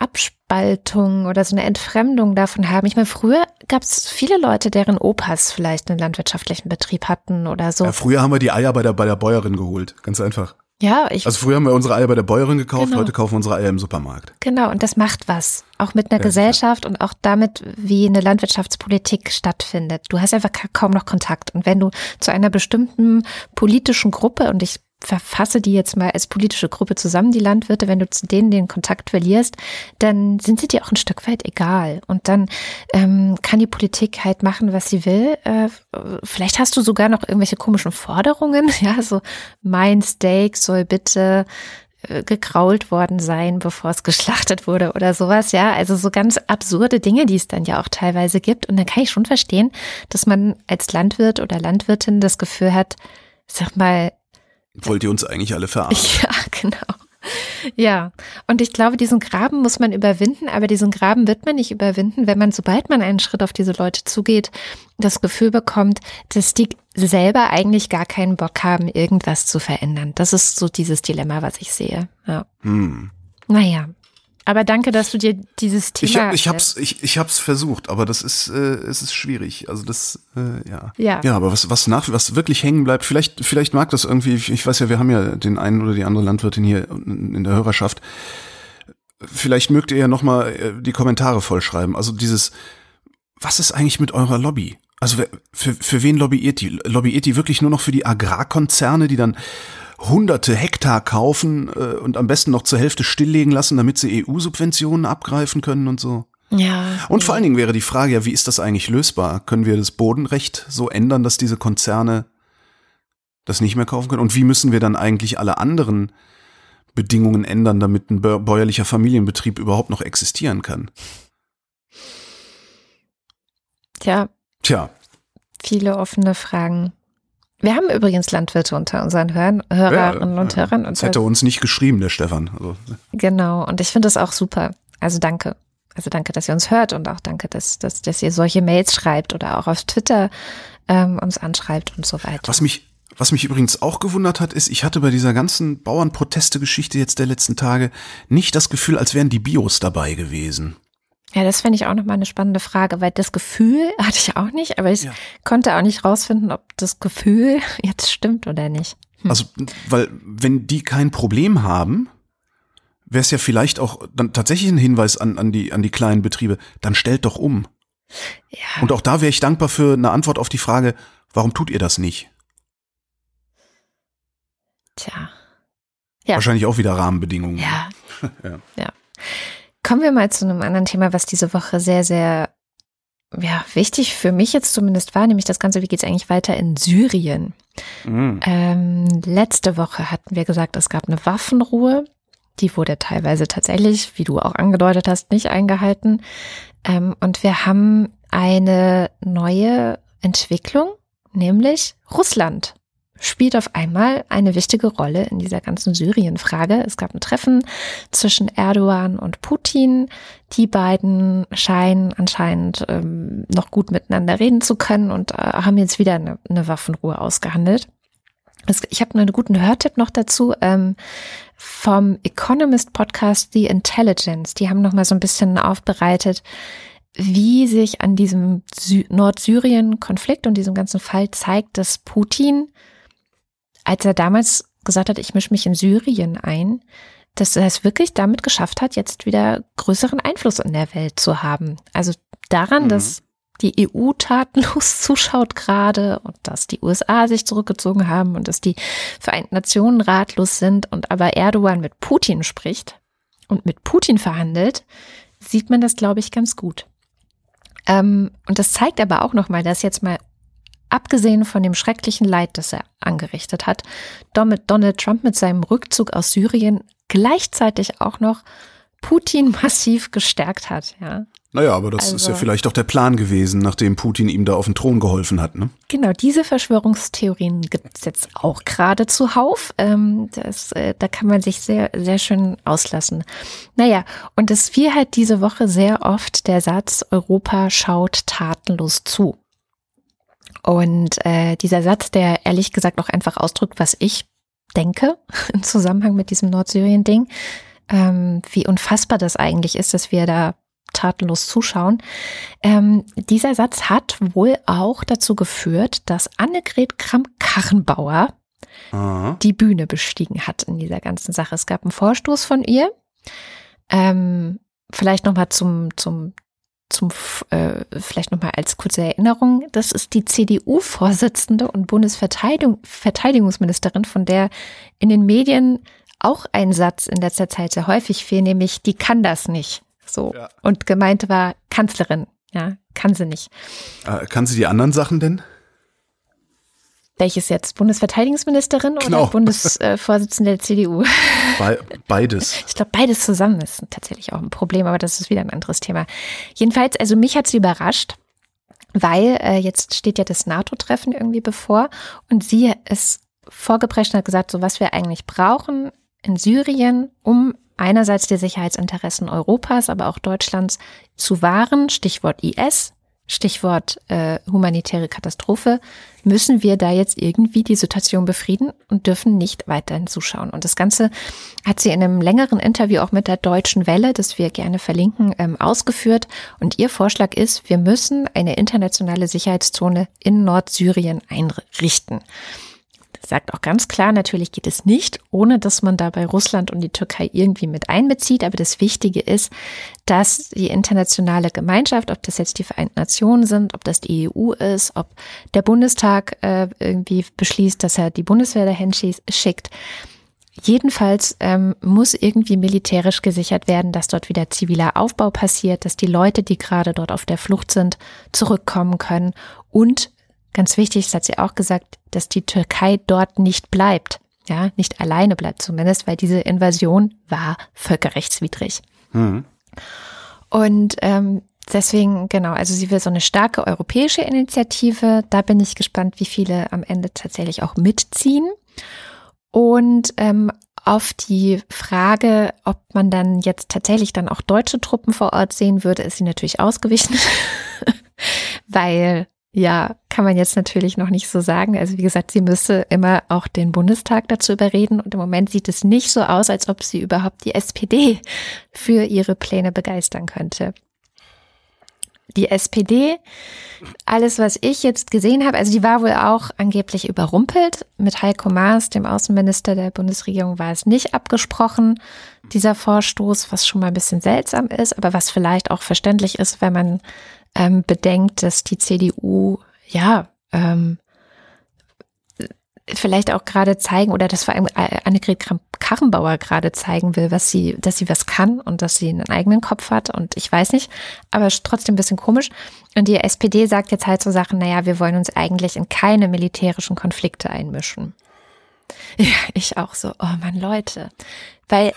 Abspaltung oder so eine Entfremdung davon haben. Ich meine, früher gab es viele Leute, deren Opas vielleicht einen landwirtschaftlichen Betrieb hatten oder so. Ja, früher haben wir die Eier bei der bei der Bäuerin geholt, ganz einfach. Ja, ich. Also früher haben wir unsere Eier bei der Bäuerin gekauft, Genau. heute kaufen wir unsere Eier im Supermarkt. Genau, und das macht was. Auch mit einer Ja, Gesellschaft und auch damit, wie eine Landwirtschaftspolitik stattfindet. Du hast einfach ka- kaum noch Kontakt. Und wenn du zu einer bestimmten politischen Gruppe, und ich verfasse die jetzt mal als politische Gruppe zusammen, die Landwirte, wenn du zu denen den Kontakt verlierst, dann sind sie dir auch ein Stück weit egal. Und dann ähm, kann die Politik halt machen, was sie will. Äh, vielleicht hast du sogar noch irgendwelche komischen Forderungen. Ja, so mein Steak soll bitte äh, gekrault worden sein, bevor es geschlachtet wurde oder sowas, ja. Also so ganz absurde Dinge, die es dann ja auch teilweise gibt. Und dann kann ich schon verstehen, dass man als Landwirt oder Landwirtin das Gefühl hat, sag mal, Wollt ihr uns eigentlich alle verarschen? ja, genau. Ja, und ich glaube, diesen Graben muss man überwinden, aber diesen Graben wird man nicht überwinden, wenn man, sobald man einen Schritt auf diese Leute zugeht, das Gefühl bekommt, dass die selber eigentlich gar keinen Bock haben, irgendwas zu verändern. Das ist so dieses Dilemma, was ich sehe. Ja. Hm. Naja. Aber danke, dass du dir dieses Thema. Ich, ich hab's, ich, ich hab's versucht, aber das ist, äh, es ist schwierig. Also das, äh, ja. Ja. Ja, aber was, was nach, was wirklich hängen bleibt, vielleicht, vielleicht mag das irgendwie, ich, ich weiß ja, wir haben ja den einen oder die andere Landwirtin hier in der Hörerschaft. Vielleicht mögt ihr ja nochmal äh, die Kommentare vollschreiben. Also dieses, was ist eigentlich mit eurer Lobby? Also für, für wen lobbyiert die? Lobbyiert die wirklich nur noch für die Agrarkonzerne, die dann hunderte Hektar kaufen äh, und am besten noch zur Hälfte stilllegen lassen, damit sie EU-Subventionen abgreifen können und so? Ja. Und vor allen Dingen wäre die Frage ja, wie ist das eigentlich lösbar? Können wir das Bodenrecht so ändern, dass diese Konzerne das nicht mehr kaufen können? Und wie müssen wir dann eigentlich alle anderen Bedingungen ändern, damit ein bäu- bäuerlicher Familienbetrieb überhaupt noch existieren kann? Tja, Tja, viele offene Fragen. Wir haben übrigens Landwirte unter unseren Hörern, Hörerinnen und Hörern. Das hätte uns nicht geschrieben, der Stefan. Also, Genau, und ich finde das auch super. Also danke. Also danke, dass ihr uns hört und auch danke, dass, dass, dass ihr solche Mails schreibt oder auch auf Twitter ähm, uns anschreibt und so weiter. was mich was mich übrigens auch gewundert hat, ist, ich hatte bei dieser ganzen Bauernproteste-Geschichte jetzt der letzten Tage nicht das Gefühl, als wären die Bios dabei gewesen. Ja, das fände ich auch nochmal eine spannende Frage, weil das Gefühl hatte ich auch nicht, aber ich Ja. konnte auch nicht rausfinden, ob das Gefühl jetzt stimmt oder nicht. Also, weil wenn die kein Problem haben, wäre es ja vielleicht auch dann tatsächlich ein Hinweis an, an, die, an die kleinen Betriebe, dann stellt doch um. Ja, Und auch da wäre ich dankbar für eine Antwort auf die Frage, warum tut ihr das nicht? tja. Ja. Wahrscheinlich auch wieder Rahmenbedingungen. Ja. Ja. ja. Kommen wir mal zu einem anderen Thema, was diese Woche sehr, sehr ja, wichtig für mich jetzt zumindest war, nämlich das Ganze, wie geht es eigentlich weiter in Syrien? Mhm. Ähm, letzte Woche hatten wir gesagt, es gab eine Waffenruhe. Die wurde teilweise tatsächlich, wie du auch angedeutet hast, nicht eingehalten. Ähm, und wir haben eine neue Entwicklung, nämlich Russland spielt auf einmal eine wichtige Rolle in dieser ganzen Syrien-Frage. Es gab ein Treffen zwischen Erdogan und Putin. Die beiden scheinen anscheinend ähm, noch gut miteinander reden zu können und äh, haben jetzt wieder eine, eine Waffenruhe ausgehandelt. Es, ich habe einen guten Hörtipp noch dazu ähm, vom Economist Podcast The Intelligence. Die haben noch mal so ein bisschen aufbereitet, wie sich an diesem Sy Nordsyrien-Konflikt und diesem ganzen Fall zeigt, dass Putin, als er damals gesagt hat, ich mische mich in Syrien ein, dass er es wirklich damit geschafft hat, jetzt wieder größeren Einfluss in der Welt zu haben. Also daran, Mhm. dass die EU tatenlos zuschaut gerade und dass die USA sich zurückgezogen haben und dass die Vereinten Nationen ratlos sind und aber Erdogan mit Putin spricht und mit Putin verhandelt, sieht man das, glaube ich, ganz gut. Ähm, und das zeigt aber auch nochmal, dass jetzt mal abgesehen von dem schrecklichen Leid, das er angerichtet hat, Donald Donald Trump mit seinem Rückzug aus Syrien gleichzeitig auch noch Putin massiv gestärkt hat, ja. Naja, aber das ist ja Also- vielleicht auch der Plan gewesen, nachdem Putin ihm da auf den Thron geholfen hat, ne? Genau, diese Verschwörungstheorien gibt es jetzt auch gerade zuhauf. Ähm, das, äh, da kann man sich sehr, sehr schön auslassen. Naja, und es fiel halt diese Woche sehr oft der Satz, Europa schaut tatenlos zu. Und äh, dieser Satz, der ehrlich gesagt auch einfach ausdrückt, was ich denke im Zusammenhang mit diesem Nordsyrien-Ding, ähm, wie unfassbar das eigentlich ist, dass wir da tatenlos zuschauen. Ähm, dieser Satz hat wohl auch dazu geführt, dass Annegret Kramp-Karrenbauer Aha. die Bühne bestiegen hat in dieser ganzen Sache. Es gab einen Vorstoß von ihr. Ähm, vielleicht nochmal zum, zum, zum, äh, vielleicht nochmal als kurze Erinnerung. Das ist die CDU-Vorsitzende und Bundesverteidigungsministerin, von der in den Medien auch ein Satz in letzter Zeit sehr häufig fiel, nämlich die kann das nicht. So. Ja. Und gemeint war Kanzlerin. Ja, kann sie nicht. Äh, kann sie die anderen Sachen denn? Welches jetzt? Bundesverteidigungsministerin genau. oder Bundesvorsitzende der CDU? Be beides. Ich glaube, beides zusammen ist tatsächlich auch ein Problem, aber das ist wieder ein anderes Thema. Jedenfalls, also mich hat sie überrascht, weil äh, jetzt steht ja das NATO-Treffen irgendwie bevor und sie ist vorgeprescht und hat gesagt, so was wir eigentlich brauchen in Syrien, um einerseits die Sicherheitsinteressen Europas, aber auch Deutschlands zu wahren, Stichwort IS, Stichwort äh, humanitäre Katastrophe, müssen wir da jetzt irgendwie die Situation befrieden und dürfen nicht weiterhin zuschauen. Und das Ganze hat sie in einem längeren Interview auch mit der Deutschen Welle, das wir gerne verlinken, ähm, ausgeführt. Und ihr Vorschlag ist, wir müssen eine internationale Sicherheitszone in Nordsyrien einrichten sagt auch ganz klar, natürlich geht es nicht, ohne dass man dabei Russland und die Türkei irgendwie mit einbezieht. Aber das Wichtige ist, dass die internationale Gemeinschaft, ob das jetzt die Vereinten Nationen sind, ob das die EU ist, ob der Bundestag äh, irgendwie beschließt, dass er die Bundeswehr dahin schickt, Jedenfalls ähm, muss irgendwie militärisch gesichert werden, dass dort wieder ziviler Aufbau passiert, dass die Leute, die gerade dort auf der Flucht sind, zurückkommen können und Ganz wichtig, das hat sie auch gesagt, dass die Türkei dort nicht bleibt. Ja, nicht alleine bleibt zumindest, weil diese Invasion war völkerrechtswidrig. Mhm. Und ähm, deswegen, genau, also sie will so eine starke europäische Initiative. Da bin ich gespannt, wie viele am Ende tatsächlich auch mitziehen. Und ähm, auf die Frage, ob man dann jetzt tatsächlich dann auch deutsche Truppen vor Ort sehen würde, ist sie natürlich ausgewichen, weil ja, kann man jetzt natürlich noch nicht so sagen. Also wie gesagt, sie müsste immer auch den Bundestag dazu überreden. Und im Moment sieht es nicht so aus, als ob sie überhaupt die SPD für ihre Pläne begeistern könnte. Die SPD, alles, was ich jetzt gesehen habe, also die war wohl auch angeblich überrumpelt. Mit Heiko Maas, dem Außenminister der Bundesregierung, war es nicht abgesprochen, dieser Vorstoß, was schon mal ein bisschen seltsam ist, aber was vielleicht auch verständlich ist, wenn man ähm, bedenkt, dass die CDU ja ähm, vielleicht auch gerade zeigen oder dass vor allem Annegret Karrenbauer gerade zeigen will, was sie, dass sie was kann und dass sie einen eigenen Kopf hat und ich weiß nicht, aber trotzdem ein bisschen komisch. Und die SPD sagt jetzt halt so Sachen, naja, wir wollen uns eigentlich in keine militärischen Konflikte einmischen. Ja, ich auch so, oh man, Leute. Weil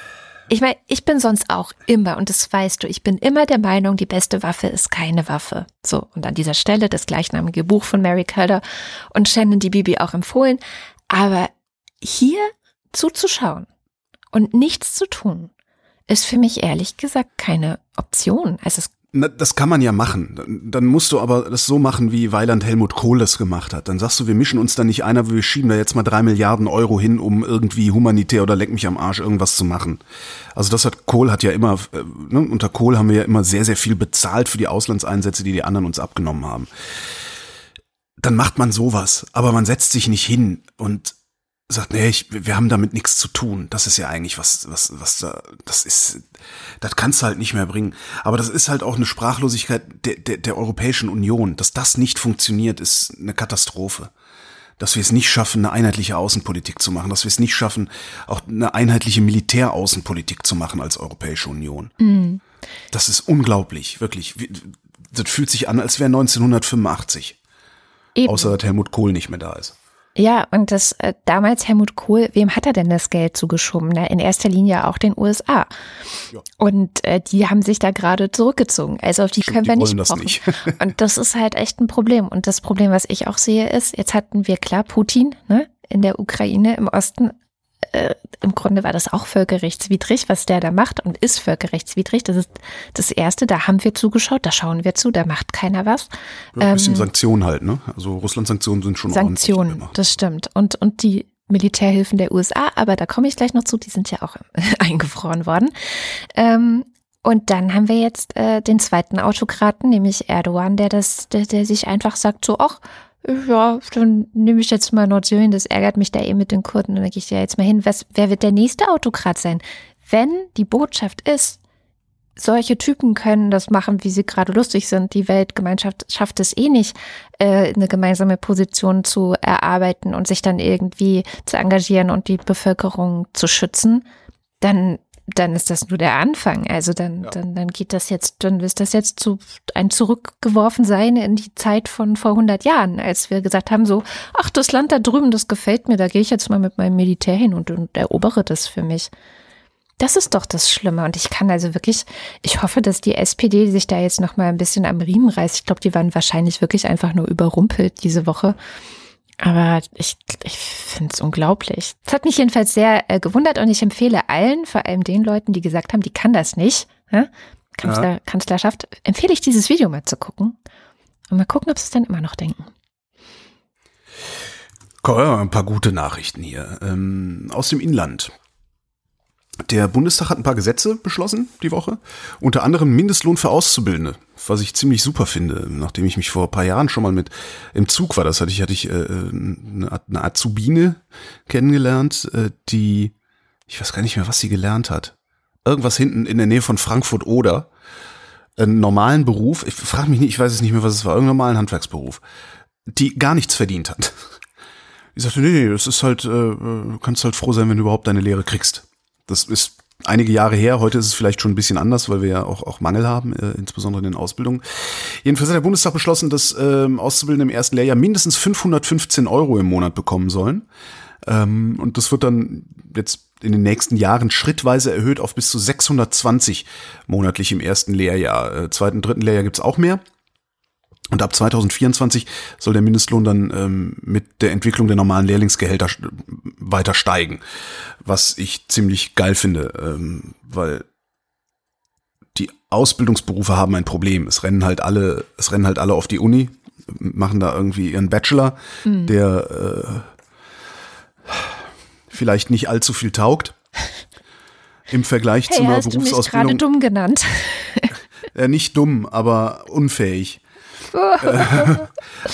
ich meine, ich bin sonst auch immer, und das weißt du, ich bin immer der Meinung, die beste Waffe ist keine Waffe. So, und an dieser Stelle das gleichnamige Buch von Mary Calder und Shannon die Bibi auch empfohlen. Aber hier zuzuschauen und nichts zu tun, ist für mich ehrlich gesagt keine Option. Also es na, das kann man ja machen. Dann musst du aber das so machen, wie Weiland Helmut Kohl das gemacht hat. Dann sagst du, wir mischen uns da nicht einer, wir schieben da jetzt mal drei Milliarden Euro hin, um irgendwie humanitär oder leck mich am Arsch irgendwas zu machen. Also das hat Kohl hat ja immer, äh, ne, unter Kohl haben wir ja immer sehr, sehr viel bezahlt für die Auslandseinsätze, die die anderen uns abgenommen haben. Dann macht man sowas, aber man setzt sich nicht hin und sagt, nee, ich, wir haben damit nichts zu tun. Das ist ja eigentlich was, was, was da, das ist, das kannst du halt nicht mehr bringen. Aber das ist halt auch eine Sprachlosigkeit der, der, der Europäischen Union. Dass das nicht funktioniert, ist eine Katastrophe. Dass wir es nicht schaffen, eine einheitliche Außenpolitik zu machen, dass wir es nicht schaffen, auch eine einheitliche Militäraußenpolitik zu machen als Europäische Union. Mhm. Das ist unglaublich, wirklich. Das fühlt sich an, als wäre 1985. Eben. Außer dass Helmut Kohl nicht mehr da ist. Ja, und das äh, damals Helmut Kohl, wem hat er denn das Geld zugeschoben? Na, in erster Linie auch den USA. Ja. Und äh, die haben sich da gerade zurückgezogen. Also auf die Stimmt, können wir nicht pochen. Nicht. und das ist halt echt ein Problem. Und das Problem, was ich auch sehe, ist, jetzt hatten wir klar Putin ne, in der Ukraine im Osten äh, im Grunde war das auch völkerrechtswidrig, was der da macht und ist völkerrechtswidrig. Das ist das Erste, da haben wir zugeschaut, da schauen wir zu, da macht keiner was. Ein bisschen ähm, Sanktionen halt, ne? Also Russland-Sanktionen sind schon Sanktionen, das stimmt. Und, und die Militärhilfen der USA, aber da komme ich gleich noch zu, die sind ja auch eingefroren worden. Ähm, und dann haben wir jetzt äh, den zweiten Autokraten, nämlich Erdogan, der das, der, der sich einfach sagt so, ach, ja, dann nehme ich jetzt mal Nordsyrien, das ärgert mich da eh mit den Kurden, dann gehe ich ja jetzt mal hin. Was, wer wird der nächste Autokrat sein? Wenn die Botschaft ist, solche Typen können das machen, wie sie gerade lustig sind. Die Weltgemeinschaft schafft es eh nicht, äh, eine gemeinsame Position zu erarbeiten und sich dann irgendwie zu engagieren und die Bevölkerung zu schützen. Dann dann ist das nur der Anfang. Also dann, ja. dann, dann geht das jetzt, dann ist das jetzt zu ein zurückgeworfen sein in die Zeit von vor 100 Jahren, als wir gesagt haben so, ach, das Land da drüben, das gefällt mir, da gehe ich jetzt mal mit meinem Militär hin und, und erobere das für mich. Das ist doch das Schlimme. Und ich kann also wirklich, ich hoffe, dass die SPD sich da jetzt noch mal ein bisschen am Riemen reißt. Ich glaube, die waren wahrscheinlich wirklich einfach nur überrumpelt diese Woche. Aber ich, ich finde es unglaublich. Es hat mich jedenfalls sehr äh, gewundert und ich empfehle allen, vor allem den Leuten, die gesagt haben, die kann das nicht, ja? Kanzler, ja. Kanzlerschaft, empfehle ich dieses Video mal zu gucken und mal gucken, ob sie es dann immer noch denken. Kommen ein paar gute Nachrichten hier ähm, aus dem Inland. Der Bundestag hat ein paar Gesetze beschlossen die Woche, unter anderem Mindestlohn für Auszubildende, was ich ziemlich super finde. Nachdem ich mich vor ein paar Jahren schon mal mit im Zug war, das hatte ich hatte ich äh, eine, eine Azubine kennengelernt, äh, die ich weiß gar nicht mehr, was sie gelernt hat. Irgendwas hinten in der Nähe von Frankfurt oder einen normalen Beruf. Ich frage mich nicht, ich weiß es nicht mehr, was es war, irgendeinen normalen Handwerksberuf, die gar nichts verdient hat. Ich sagte, nee, nee, das ist halt, äh, äh kannst halt froh sein, wenn du überhaupt deine Lehre kriegst. Das ist einige Jahre her. Heute ist es vielleicht schon ein bisschen anders, weil wir ja auch, auch Mangel haben, äh, insbesondere in den Ausbildungen. Jedenfalls hat der Bundestag beschlossen, dass ähm, Auszubildende im ersten Lehrjahr mindestens 515 Euro im Monat bekommen sollen. Ähm, und das wird dann jetzt in den nächsten Jahren schrittweise erhöht auf bis zu 620 monatlich im ersten Lehrjahr. Äh, zweiten, dritten Lehrjahr gibt's auch mehr. Und ab 2024 soll der Mindestlohn dann ähm, mit der Entwicklung der normalen Lehrlingsgehälter weiter steigen, was ich ziemlich geil finde, ähm, weil die Ausbildungsberufe haben ein Problem. Es rennen halt alle, es rennen halt alle auf die Uni, machen da irgendwie ihren Bachelor, mhm. der äh, vielleicht nicht allzu viel taugt im Vergleich hey, zu einer hast Berufsausbildung. Du mich gerade dumm genannt. äh, nicht dumm, aber unfähig.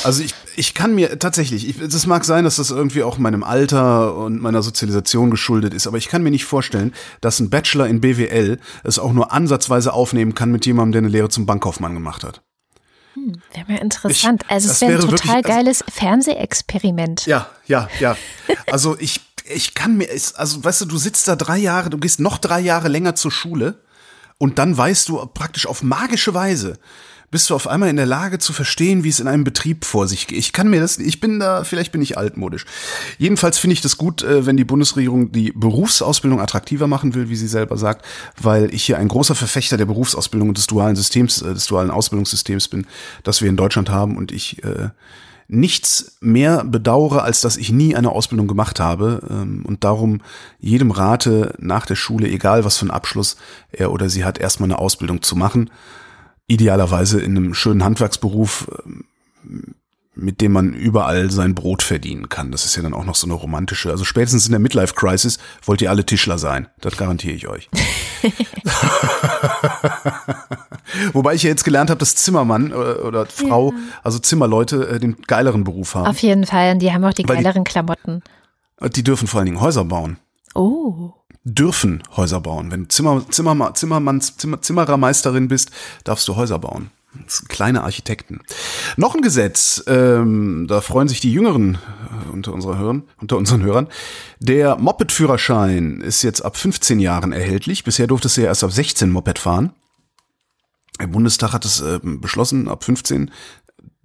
also ich, ich kann mir tatsächlich, es mag sein, dass das irgendwie auch meinem Alter und meiner Sozialisation geschuldet ist, aber ich kann mir nicht vorstellen, dass ein Bachelor in BWL es auch nur ansatzweise aufnehmen kann mit jemandem, der eine Lehre zum Bankkaufmann gemacht hat. Hm, wäre mal interessant. Ich, also es wäre ein total wirklich, also geiles also, Fernsehexperiment. Ja, ja, ja. Also ich, ich kann mir, also weißt du, du sitzt da drei Jahre, du gehst noch drei Jahre länger zur Schule und dann weißt du praktisch auf magische Weise, bist du auf einmal in der Lage zu verstehen, wie es in einem Betrieb vor sich geht. Ich kann mir das, ich bin da, vielleicht bin ich altmodisch. Jedenfalls finde ich das gut, äh, wenn die Bundesregierung die Berufsausbildung attraktiver machen will, wie sie selber sagt, weil ich hier ein großer Verfechter der Berufsausbildung und des dualen Systems, äh, des dualen Ausbildungssystems bin, das wir in Deutschland haben und ich äh, nichts mehr bedauere, als dass ich nie eine Ausbildung gemacht habe ähm, und darum jedem rate, nach der Schule, egal was für einen Abschluss er oder sie hat, erstmal eine Ausbildung zu machen idealerweise in einem schönen Handwerksberuf, ähm, mit dem man überall sein Brot verdienen kann. Das ist ja dann auch noch so eine romantische. Also spätestens in der Midlife Crisis wollt ihr alle Tischler sein. Das garantiere ich euch. Wobei ich ja jetzt gelernt habe, dass Zimmermann oder, äh, oder Frau, ja. also Zimmerleute, äh, den geileren Beruf haben. Auf jeden Fall. Und die haben auch die Weil geileren die, Klamotten. Die dürfen vor allen Dingen Häuser bauen. Oh dürfen Häuser bauen. Wenn du Zimmer, Zimmer, Zimmermann, Zimmer, Zimmerermeisterin bist, darfst du Häuser bauen. Kleine Architekten. Noch ein Gesetz, ähm, da freuen sich die Jüngeren äh, unter, unserer Hörern, unter unseren Hörern. Der Moped-Führerschein ist jetzt ab 15 Jahren erhältlich. Bisher durftest du ja erst ab 16 Moped fahren. Der Bundestag hat es äh, beschlossen, ab 15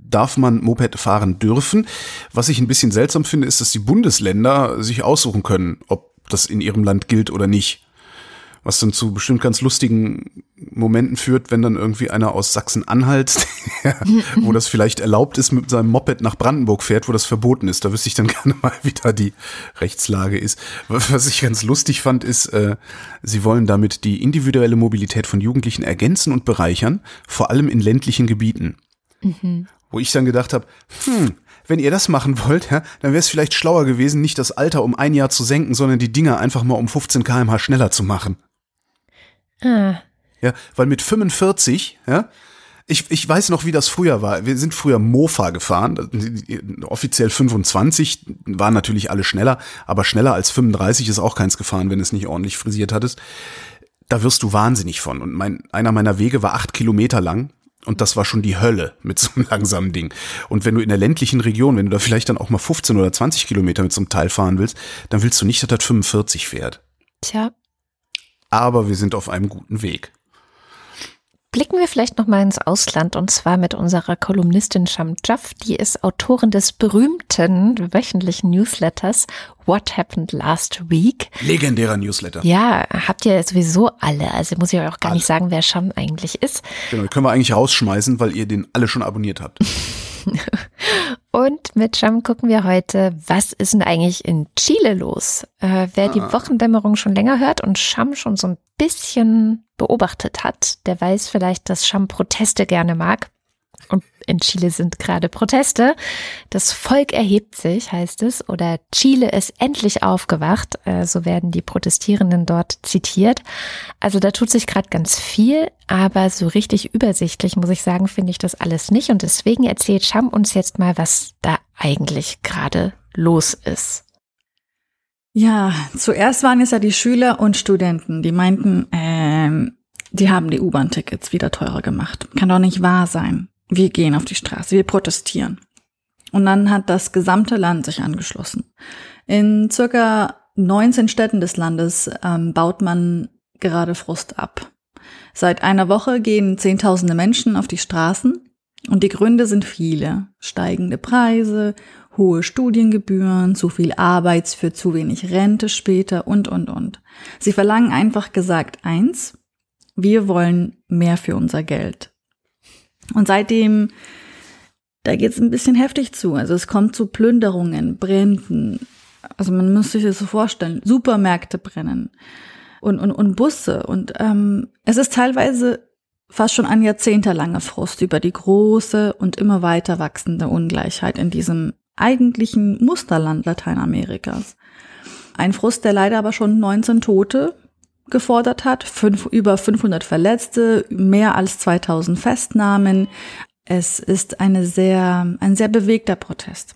darf man Moped fahren dürfen. Was ich ein bisschen seltsam finde, ist, dass die Bundesländer sich aussuchen können, ob das in ihrem Land gilt oder nicht. Was dann zu bestimmt ganz lustigen Momenten führt, wenn dann irgendwie einer aus Sachsen-Anhalt, wo das vielleicht erlaubt ist, mit seinem Moped nach Brandenburg fährt, wo das verboten ist. Da wüsste ich dann gerne mal, wie da die Rechtslage ist. Was ich ganz lustig fand, ist, äh, sie wollen damit die individuelle Mobilität von Jugendlichen ergänzen und bereichern, vor allem in ländlichen Gebieten. Mhm. Wo ich dann gedacht habe, hm, wenn ihr das machen wollt, ja, dann wäre es vielleicht schlauer gewesen, nicht das Alter um ein Jahr zu senken, sondern die Dinger einfach mal um 15 kmh schneller zu machen. Ah. Ja, weil mit 45, ja, Ich, ich weiß noch, wie das früher war. Wir sind früher Mofa gefahren. Offiziell 25 waren natürlich alle schneller, aber schneller als 35 ist auch keins gefahren, wenn es nicht ordentlich frisiert hattest. Da wirst du wahnsinnig von. Und mein, einer meiner Wege war acht Kilometer lang. Und das war schon die Hölle mit so einem langsamen Ding. Und wenn du in der ländlichen Region, wenn du da vielleicht dann auch mal 15 oder 20 Kilometer mit so einem Teil fahren willst, dann willst du nicht, dass das 45 fährt. Tja. Aber wir sind auf einem guten Weg. Blicken wir vielleicht noch mal ins Ausland und zwar mit unserer Kolumnistin Sham Jaff, die ist Autorin des berühmten wöchentlichen Newsletters What Happened Last Week. Legendärer Newsletter. Ja, habt ihr sowieso alle. Also muss ich euch auch gar alle. nicht sagen, wer Sham eigentlich ist. Genau, können wir eigentlich rausschmeißen, weil ihr den alle schon abonniert habt. Und mit Sham gucken wir heute, was ist denn eigentlich in Chile los? Äh, wer ah. die Wochendämmerung schon länger hört und Sham schon so ein bisschen beobachtet hat, der weiß vielleicht, dass Sham Proteste gerne mag. Und in Chile sind gerade Proteste. Das Volk erhebt sich, heißt es, oder Chile ist endlich aufgewacht, äh, so werden die Protestierenden dort zitiert. Also da tut sich gerade ganz viel, aber so richtig übersichtlich, muss ich sagen, finde ich das alles nicht. Und deswegen erzählt Sham uns jetzt mal, was da eigentlich gerade los ist. Ja, zuerst waren es ja die Schüler und Studenten, die meinten, ähm, die haben die U-Bahn-Tickets wieder teurer gemacht. Kann doch nicht wahr sein. Wir gehen auf die Straße, wir protestieren. Und dann hat das gesamte Land sich angeschlossen. In circa 19 Städten des Landes ähm, baut man gerade Frust ab. Seit einer Woche gehen Zehntausende Menschen auf die Straßen und die Gründe sind viele. Steigende Preise, hohe Studiengebühren, zu viel Arbeits für zu wenig Rente später und, und, und. Sie verlangen einfach gesagt eins, wir wollen mehr für unser Geld. Und seitdem, da geht es ein bisschen heftig zu. Also es kommt zu Plünderungen, Bränden. Also man muss sich das so vorstellen. Supermärkte brennen und, und, und Busse. Und ähm, es ist teilweise fast schon ein jahrzehntelanger Frust über die große und immer weiter wachsende Ungleichheit in diesem eigentlichen Musterland Lateinamerikas. Ein Frust, der leider aber schon 19 Tote gefordert hat, fünf, über 500 Verletzte, mehr als 2000 Festnahmen. Es ist eine sehr, ein sehr bewegter Protest.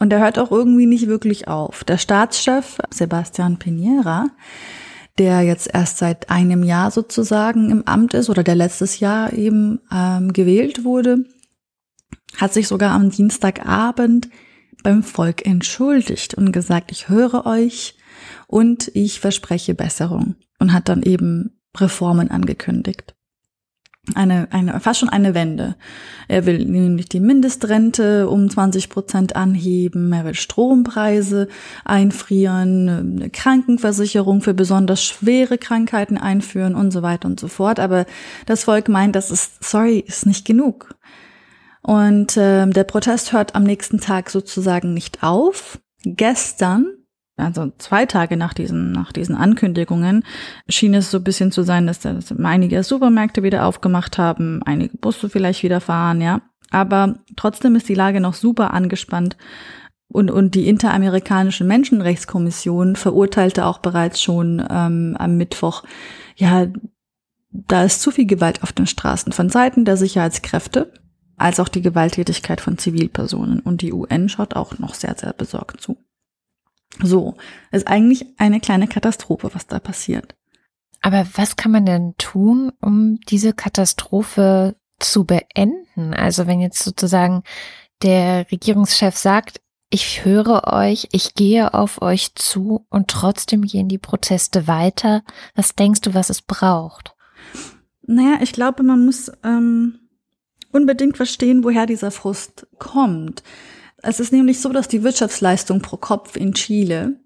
Und er hört auch irgendwie nicht wirklich auf. Der Staatschef Sebastian Piñera, der jetzt erst seit einem Jahr sozusagen im Amt ist oder der letztes Jahr eben ähm, gewählt wurde, hat sich sogar am Dienstagabend beim Volk entschuldigt und gesagt, ich höre euch und ich verspreche Besserung und hat dann eben Reformen angekündigt. Eine, eine, fast schon eine Wende. Er will nämlich die Mindestrente um 20 Prozent anheben, er will Strompreise einfrieren, eine Krankenversicherung für besonders schwere Krankheiten einführen und so weiter und so fort. Aber das Volk meint, das ist, sorry, ist nicht genug. Und äh, der Protest hört am nächsten Tag sozusagen nicht auf. Gestern also zwei Tage nach diesen, nach diesen Ankündigungen, schien es so ein bisschen zu sein, dass, dass einige Supermärkte wieder aufgemacht haben, einige Busse vielleicht wieder fahren, ja. Aber trotzdem ist die Lage noch super angespannt. Und, und die Interamerikanische Menschenrechtskommission verurteilte auch bereits schon ähm, am Mittwoch, ja, da ist zu viel Gewalt auf den Straßen von Seiten der Sicherheitskräfte, als auch die Gewalttätigkeit von Zivilpersonen. Und die UN schaut auch noch sehr, sehr besorgt zu. So, ist eigentlich eine kleine Katastrophe, was da passiert. Aber was kann man denn tun, um diese Katastrophe zu beenden? Also wenn jetzt sozusagen der Regierungschef sagt, ich höre euch, ich gehe auf euch zu und trotzdem gehen die Proteste weiter. Was denkst du, was es braucht? Naja, ich glaube, man muss ähm, unbedingt verstehen, woher dieser Frust kommt. Es ist nämlich so, dass die Wirtschaftsleistung pro Kopf in Chile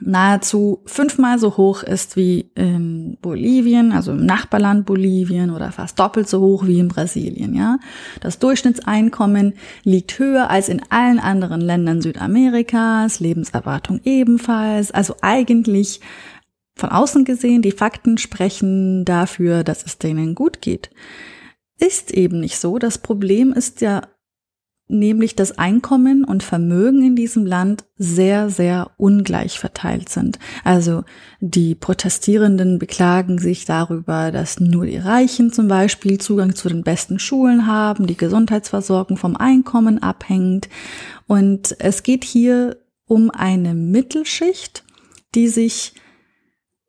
nahezu fünfmal so hoch ist wie in Bolivien, also im Nachbarland Bolivien oder fast doppelt so hoch wie in Brasilien, ja. Das Durchschnittseinkommen liegt höher als in allen anderen Ländern Südamerikas, Lebenserwartung ebenfalls, also eigentlich von außen gesehen, die Fakten sprechen dafür, dass es denen gut geht. Ist eben nicht so. Das Problem ist ja nämlich das Einkommen und Vermögen in diesem Land sehr, sehr ungleich verteilt sind. Also die Protestierenden beklagen sich darüber, dass nur die Reichen zum Beispiel Zugang zu den besten Schulen haben, die Gesundheitsversorgung vom Einkommen abhängt. Und es geht hier um eine Mittelschicht, die sich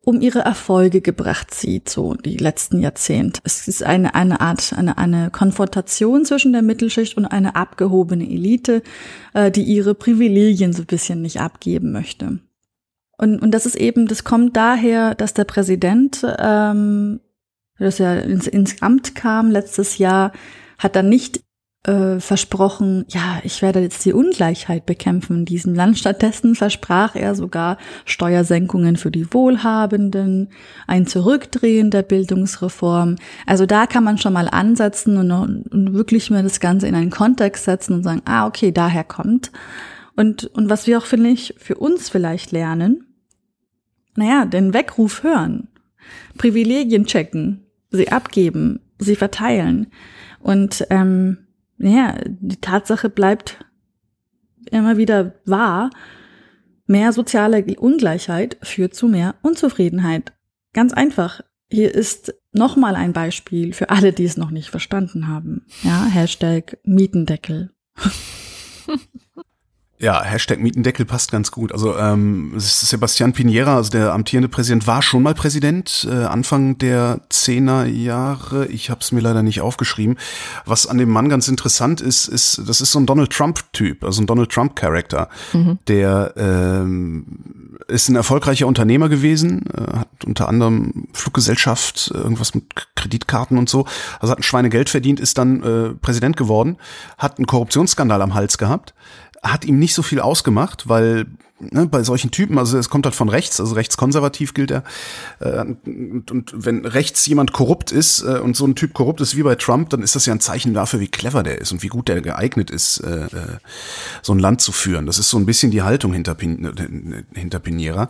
um ihre Erfolge gebracht sieht, so die letzten Jahrzehnte. Es ist eine, eine Art, eine, eine Konfrontation zwischen der Mittelschicht und einer abgehobene Elite, äh, die ihre Privilegien so ein bisschen nicht abgeben möchte. Und, und das ist eben, das kommt daher, dass der Präsident, ähm, dass er ins, ins Amt kam letztes Jahr, hat dann nicht äh, versprochen, ja, ich werde jetzt die Ungleichheit bekämpfen in diesem Land. Stattdessen versprach er sogar Steuersenkungen für die Wohlhabenden, ein Zurückdrehen der Bildungsreform. Also da kann man schon mal ansetzen und, und wirklich mal das Ganze in einen Kontext setzen und sagen, ah, okay, daher kommt. Und, und was wir auch, finde ich, für uns vielleicht lernen, naja, den Weckruf hören, Privilegien checken, sie abgeben, sie verteilen. Und ähm, ja, die Tatsache bleibt immer wieder wahr, mehr soziale Ungleichheit führt zu mehr Unzufriedenheit. Ganz einfach. Hier ist nochmal ein Beispiel für alle, die es noch nicht verstanden haben. Ja, Hashtag Mietendeckel. Ja, Hashtag Mietendeckel passt ganz gut. Also ähm, Sebastian Piñera, also der amtierende Präsident, war schon mal Präsident, äh, Anfang der Zehner Jahre. Ich habe es mir leider nicht aufgeschrieben. Was an dem Mann ganz interessant ist, ist, das ist so ein Donald Trump-Typ, also ein Donald Trump-Charakter. Mhm. Der ähm, ist ein erfolgreicher Unternehmer gewesen, äh, hat unter anderem Fluggesellschaft, irgendwas mit Kreditkarten und so. Also hat ein Schweinegeld verdient, ist dann äh, Präsident geworden, hat einen Korruptionsskandal am Hals gehabt hat ihm nicht so viel ausgemacht, weil ne, bei solchen Typen, also es kommt halt von rechts, also rechtskonservativ gilt er. Äh, und, und, wenn rechts jemand korrupt ist äh, und so ein Typ korrupt ist wie bei Trump, dann ist das ja ein Zeichen dafür, wie clever der ist und wie gut der geeignet ist, äh, äh so ein Land zu führen. Das ist so ein bisschen die Haltung hinter, Pin hinter Pinera.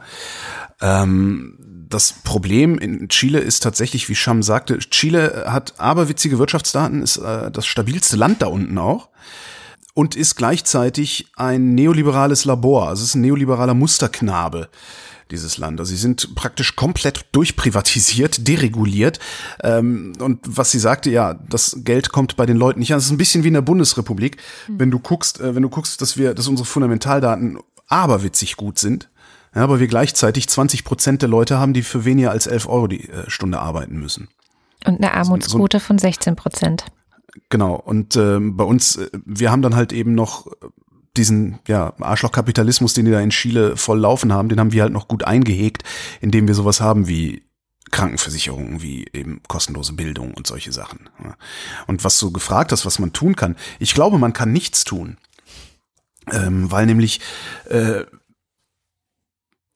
Ähm, das Problem in Chile ist tatsächlich, wie Sham sagte, Chile hat aberwitzige Wirtschaftsdaten, ist äh, das stabilste Land da unten auch und ist gleichzeitig ein neoliberales Labor, also es ist ein neoliberaler Musterknabe dieses Land. Also sie sind praktisch komplett durchprivatisiert, dereguliert. Ähm, und was sie sagte, ja, das Geld kommt bei den Leuten nicht an. Es ist ein bisschen wie in der Bundesrepublik. Mhm. Wenn du guckst, äh, wenn du guckst, dass wir, dass unsere Fundamentaldaten aberwitzig gut sind, ja, aber wir gleichzeitig 20 Prozent der Leute haben, die für weniger als 11 Euro die äh, Stunde arbeiten müssen. Und eine Armutsquote so, so, von 16 Prozent. Genau. Und äh, bei uns, äh, wir haben dann halt eben noch diesen ja, Arschlochkapitalismus, den die da in Chile voll laufen haben, den haben wir halt noch gut eingehegt, indem wir sowas haben wie Krankenversicherungen, wie eben kostenlose Bildung und solche Sachen. Und was du gefragt hast, was man tun kann, ich glaube, man kann nichts tun. Ähm, weil nämlich äh,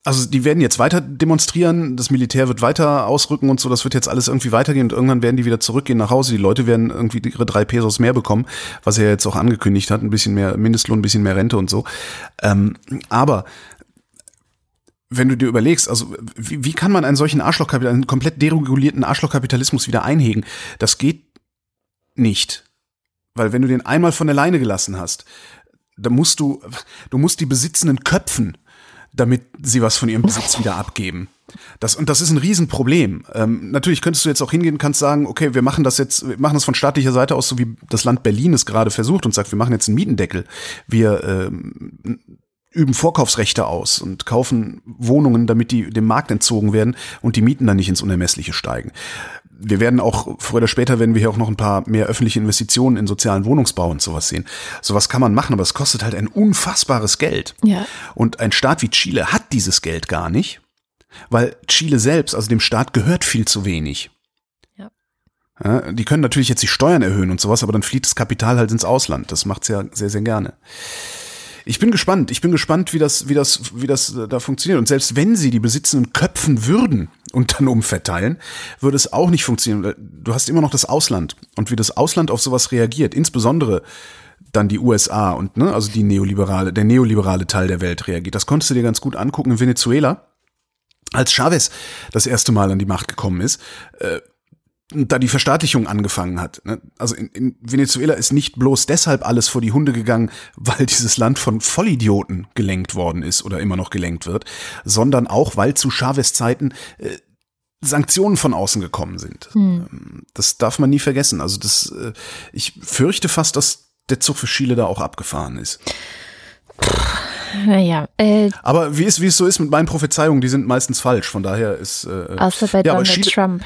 also die werden jetzt weiter demonstrieren, das Militär wird weiter ausrücken und so, das wird jetzt alles irgendwie weitergehen und irgendwann werden die wieder zurückgehen nach Hause. Die Leute werden irgendwie ihre drei Pesos mehr bekommen, was er jetzt auch angekündigt hat, ein bisschen mehr Mindestlohn, ein bisschen mehr Rente und so. Ähm, aber wenn du dir überlegst, also wie, wie kann man einen solchen Arschlochkapitalismus, einen komplett deregulierten Arschlochkapitalismus wieder einhegen? Das geht nicht. Weil wenn du den einmal von der Leine gelassen hast, dann musst du, du musst die Besitzenden köpfen damit sie was von ihrem Besitz wieder abgeben. Das, und das ist ein Riesenproblem. Ähm, natürlich könntest du jetzt auch hingehen und kannst sagen, okay, wir machen das jetzt, wir machen das von staatlicher Seite aus, so wie das Land Berlin es gerade versucht und sagt, wir machen jetzt einen Mietendeckel. Wir ähm, üben Vorkaufsrechte aus und kaufen Wohnungen, damit die dem Markt entzogen werden und die Mieten dann nicht ins Unermessliche steigen wir werden auch, früher oder später werden wir hier auch noch ein paar mehr öffentliche Investitionen in sozialen Wohnungsbau und sowas sehen. Sowas kann man machen, aber es kostet halt ein unfassbares Geld. Ja. Und ein Staat wie Chile hat dieses Geld gar nicht, weil Chile selbst, also dem Staat gehört viel zu wenig. Ja. ja die können natürlich jetzt die Steuern erhöhen und sowas, aber dann flieht das Kapital halt ins Ausland. Das macht's ja sehr, sehr gerne. Ich bin gespannt. Ich bin gespannt, wie das, wie das, wie das da funktioniert. Und selbst wenn sie die Besitzenden köpfen würden und dann umverteilen, würde es auch nicht funktionieren. Du hast immer noch das Ausland. Und wie das Ausland auf sowas reagiert, insbesondere dann die USA und ne, also die neoliberale, der neoliberale Teil der Welt reagiert. Das konntest du dir ganz gut angucken in Venezuela. Als Chavez das erste Mal an die Macht gekommen ist, äh, da die Verstaatlichung angefangen hat. Ne? Also in, in Venezuela ist nicht bloß deshalb alles vor die Hunde gegangen, weil dieses Land von Vollidioten gelenkt worden ist oder immer noch gelenkt wird, sondern auch, weil zu Chavez Zeiten äh, Sanktionen von außen gekommen sind. Hm. Das darf man nie vergessen. Also das, äh, ich fürchte fast, dass der Zug für Chile da auch abgefahren ist. Naja. Äh, aber wie es, wie es so ist mit meinen Prophezeiungen, die sind meistens falsch. Von daher ist. Äh, außer bei ja, Donald Trump.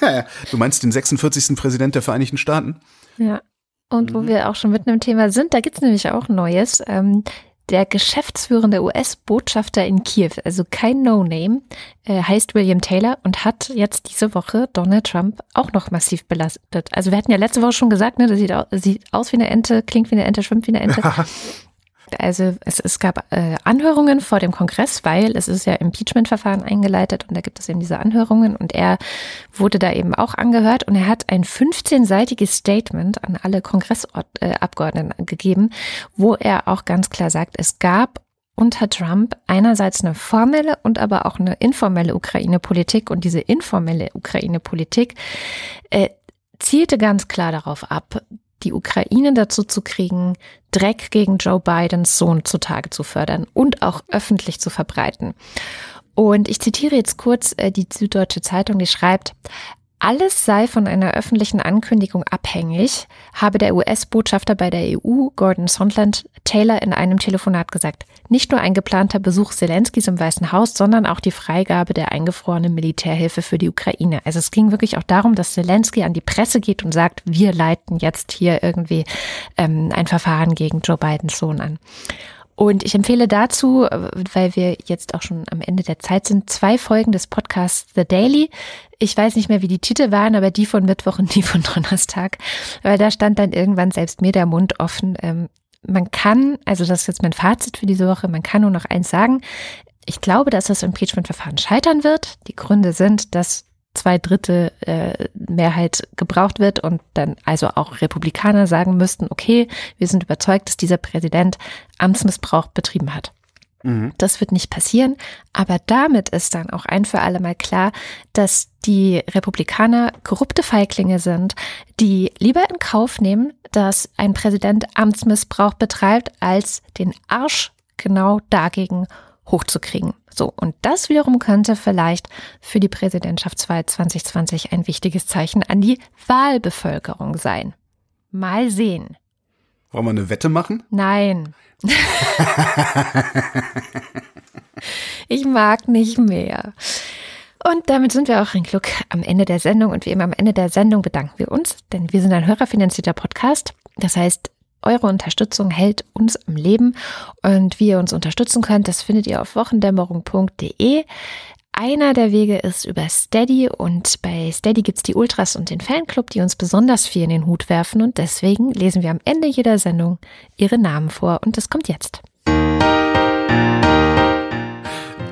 du meinst den 46. Präsident der Vereinigten Staaten? Ja. Und wo mhm. wir auch schon mitten im Thema sind, da gibt's nämlich auch Neues. Ähm, der geschäftsführende US-Botschafter in Kiew, also kein No-Name, äh, heißt William Taylor und hat jetzt diese Woche Donald Trump auch noch massiv belastet. Also wir hatten ja letzte Woche schon gesagt, ne, das sieht, aus, sieht aus wie eine Ente, klingt wie eine Ente, schwimmt wie eine Ente. Also es, es gab äh, Anhörungen vor dem Kongress, weil es ist ja Impeachment-Verfahren eingeleitet und da gibt es eben diese Anhörungen und er wurde da eben auch angehört und er hat ein 15-seitiges Statement an alle Kongressabgeordneten gegeben, wo er auch ganz klar sagt, es gab unter Trump einerseits eine formelle und aber auch eine informelle Ukraine-Politik und diese informelle Ukraine-Politik äh, zielte ganz klar darauf ab, die Ukraine dazu zu kriegen, Dreck gegen Joe Bidens Sohn zutage zu fördern und auch öffentlich zu verbreiten. Und ich zitiere jetzt kurz äh, die Süddeutsche Zeitung, die schreibt, alles sei von einer öffentlichen Ankündigung abhängig, habe der US-Botschafter bei der EU, Gordon Sondland, Taylor in einem Telefonat gesagt. Nicht nur ein geplanter Besuch Zelenskis im Weißen Haus, sondern auch die Freigabe der eingefrorenen Militärhilfe für die Ukraine. Also es ging wirklich auch darum, dass Zelensky an die Presse geht und sagt, wir leiten jetzt hier irgendwie ähm, ein Verfahren gegen Joe Bidens Sohn an. Und ich empfehle dazu, weil wir jetzt auch schon am Ende der Zeit sind, zwei Folgen des Podcasts The Daily. Ich weiß nicht mehr, wie die Titel waren, aber die von Mittwoch und die von Donnerstag, weil da stand dann irgendwann selbst mir der Mund offen. Ähm, man kann, also das ist jetzt mein Fazit für diese Woche, man kann nur noch eins sagen. Ich glaube, dass das Impeachment-Verfahren scheitern wird. Die Gründe sind, dass zwei Drittel äh, Mehrheit gebraucht wird und dann also auch Republikaner sagen müssten, okay, wir sind überzeugt, dass dieser Präsident Amtsmissbrauch betrieben hat. Mhm. Das wird nicht passieren, aber damit ist dann auch ein für alle Mal klar, dass die Republikaner korrupte Feiglinge sind, die lieber in Kauf nehmen, dass ein Präsident Amtsmissbrauch betreibt, als den Arsch genau dagegen hochzukriegen. So, und das wiederum könnte vielleicht für die Präsidentschaftswahl 2020 ein wichtiges Zeichen an die Wahlbevölkerung sein. Mal sehen. Wollen wir eine Wette machen? Nein. ich mag nicht mehr. Und damit sind wir auch ein Glück am Ende der Sendung. Und wie immer am Ende der Sendung bedanken wir uns, denn wir sind ein hörerfinanzierter Podcast. Das heißt, eure Unterstützung hält uns am Leben und wie ihr uns unterstützen könnt, das findet ihr auf wochendämmerung.de. Einer der Wege ist über Steady und bei Steady gibt's die Ultras und den Fanclub, die uns besonders viel in den Hut werfen und deswegen lesen wir am Ende jeder Sendung ihre Namen vor und das kommt jetzt.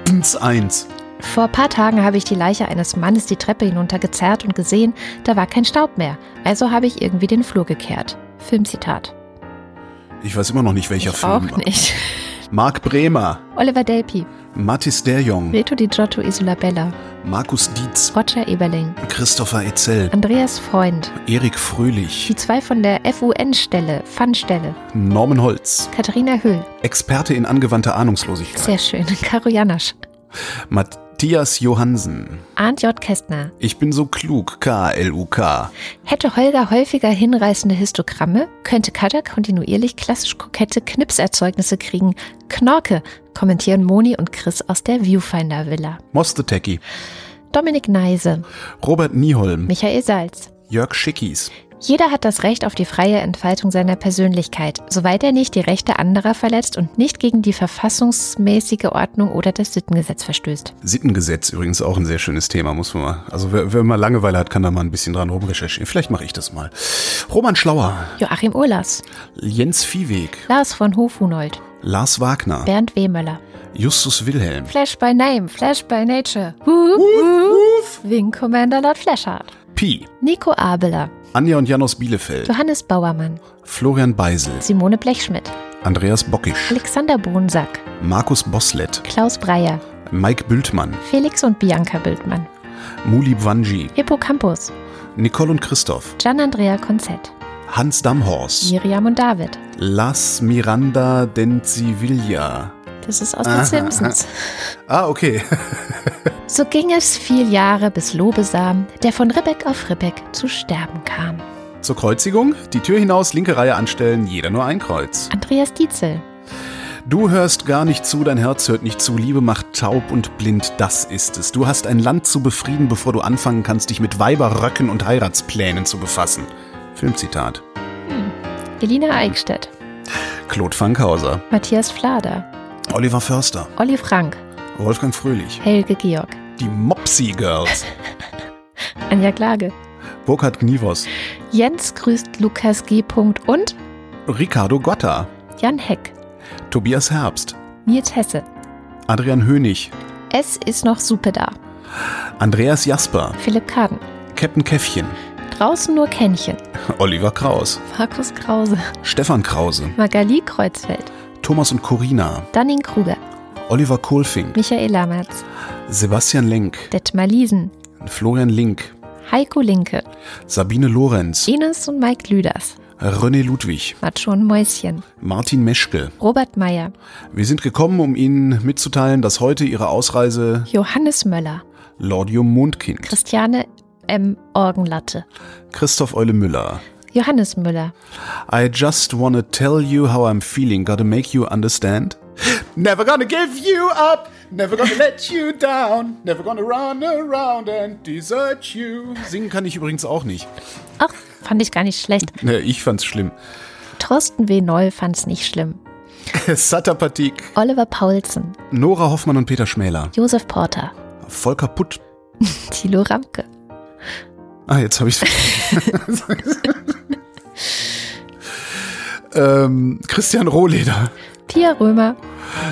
Dins 1. Vor paar Tagen habe ich die Leiche eines Mannes die Treppe hinuntergezerrt und gesehen, da war kein Staub mehr. Also habe ich irgendwie den Flur gekehrt. Filmzitat. Ich weiß immer noch nicht, welcher ich Film. Auch nicht. Marc Bremer. Oliver Delpi. Mathis Derjong. Reto Di Giotto Isolabella. Markus Dietz. Roger Eberling. Christopher Etzel. Andreas Freund. Erik Fröhlich. Die zwei von der FUN-Stelle, FUN-Stelle. Norman Holz. Katharina Höhl. Experte in angewandter Ahnungslosigkeit. Sehr schön. Karo Janasch. Matt Matthias Johansen. Arndt J. Kästner. Ich bin so klug. K-L-U-K. Hätte Holger häufiger hinreißende Histogramme, könnte Katja kontinuierlich klassisch kokette Knipserzeugnisse kriegen. Knorke, kommentieren Moni und Chris aus der Viewfinder Villa. Mostetecki. Dominik Neise. Robert Nieholm. Michael Salz. Jörg Schickis. Jeder hat das Recht auf die freie Entfaltung seiner Persönlichkeit, soweit er nicht die Rechte anderer verletzt und nicht gegen die verfassungsmäßige Ordnung oder das Sittengesetz verstößt. Sittengesetz übrigens auch ein sehr schönes Thema, muss man mal. Also wer, wer mal Langeweile hat, kann da mal ein bisschen dran rumrecherchieren. Vielleicht mache ich das mal. Roman Schlauer. Joachim Urlas. Jens Viehweg. Lars von Hofhunold. Lars Wagner. Bernd Wehmöller. Justus Wilhelm. Flash by Name, Flash by Nature. Woof, woof. Wing Commander Lord Flashard. Pi. Nico Abeler. Anja und Janos Bielefeld. Johannes Bauermann. Florian Beisel. Simone Blechschmidt. Andreas Bockisch. Alexander Bohnsack. Markus Boslett. Klaus Breyer. Mike Bültmann. Felix und Bianca Bültmann. Muli Bwanji, Hippocampus, Nicole und Christoph, Gian-Andrea Konzett, Hans Damhorst, Miriam und David. Las Miranda Denzivilla. Das ist aus den Simpsons. Ah, okay. So ging es vier Jahre, bis Lobesam, der von Ribbeck auf Ribbeck zu sterben kam. Zur Kreuzigung, die Tür hinaus, linke Reihe anstellen, jeder nur ein Kreuz. Andreas Dietzel, Du hörst gar nicht zu, dein Herz hört nicht zu, Liebe macht taub und blind, das ist es. Du hast ein Land zu befrieden, bevor du anfangen kannst, dich mit Weiberröcken und Heiratsplänen zu befassen. Filmzitat. Elina Eickstedt, Claude Fankhauser, Matthias Flader, Oliver Förster, Olli Frank, Wolfgang Fröhlich, Helge Georg, die Mopsy Girls, Anja Klage, Burkhard Gnivos, Jens grüßt Lukas G. und Ricardo Gotta, Jan Heck, Tobias Herbst, Nils Hesse. Adrian Hönig, Es ist noch Suppe da. Andreas Jasper, Philipp Kaden. Captain Käffchen, Draußen nur Kännchen. Oliver Kraus, Markus Krause. Stefan Krause, Magali Kreuzfeld. Thomas und Corina, Danning Kruger. Oliver Kohlfink, Michael Lammertz. Sebastian Lenk, Detmar Liesen. Florian Link, Heiko Linke. Sabine Lorenz, Ines und Mike Lüders. René Ludwig, Macho und Mäuschen. Martin Meschke. Robert Meyer. Wir sind gekommen, um Ihnen mitzuteilen, dass heute Ihre Ausreise Johannes Möller. Lordium Mondkind, Christiane M. Orgenlatte. Christoph Eule Müller. Johannes Müller. I just wanna tell you how I'm feeling, gotta make you understand. Never gonna give you up, never gonna let you down, never gonna run around and desert you. Singen kann ich übrigens auch nicht. Ach, fand ich gar nicht schlecht. Ne, ich fand's schlimm. Thorsten W. Noll fand's nicht schlimm. Satapatik, Oliver Paulsen. Nora Hoffmann und Peter Schmäler. Josef Porter. Volker Putt. Thilo Ramke. Ah, jetzt habe ich's. ähm, Christian Rohleder, Pia Römer.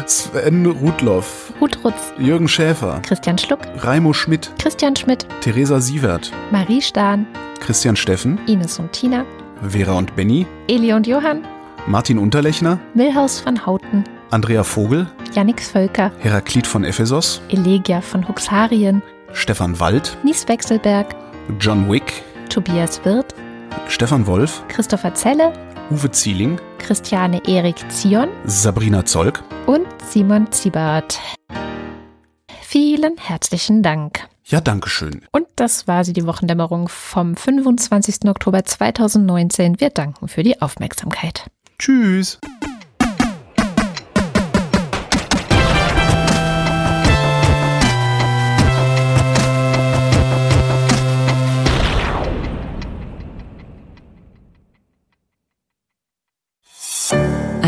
Sven Rudloff, Ruth Rutz. Jürgen Schäfer, Christian Schluck. Raimo Schmidt, Christian Schmidt. Theresa Sievert, Marie Stahn. Christian Steffen, Ines und Tina. Vera und Benny, Eli und Johann. Martin Unterlechner, Milhaus van Houten. Andrea Vogel, Yannick Völker. Heraklit von Ephesos, Elegia von Huxarien. Stefan Wald, Nies Wechselberg. John Wick, Tobias Wirth. Stefan Wolf, Christopher Zelle. Uwe Zieling, Christiane Erik Zion. Sabrina Zolk. Und Simon Ziebert. Vielen herzlichen Dank. Ja, Dankeschön. Und das war sie, die Wochendämmerung vom 25. Oktober 2019. Wir danken für die Aufmerksamkeit. Tschüss.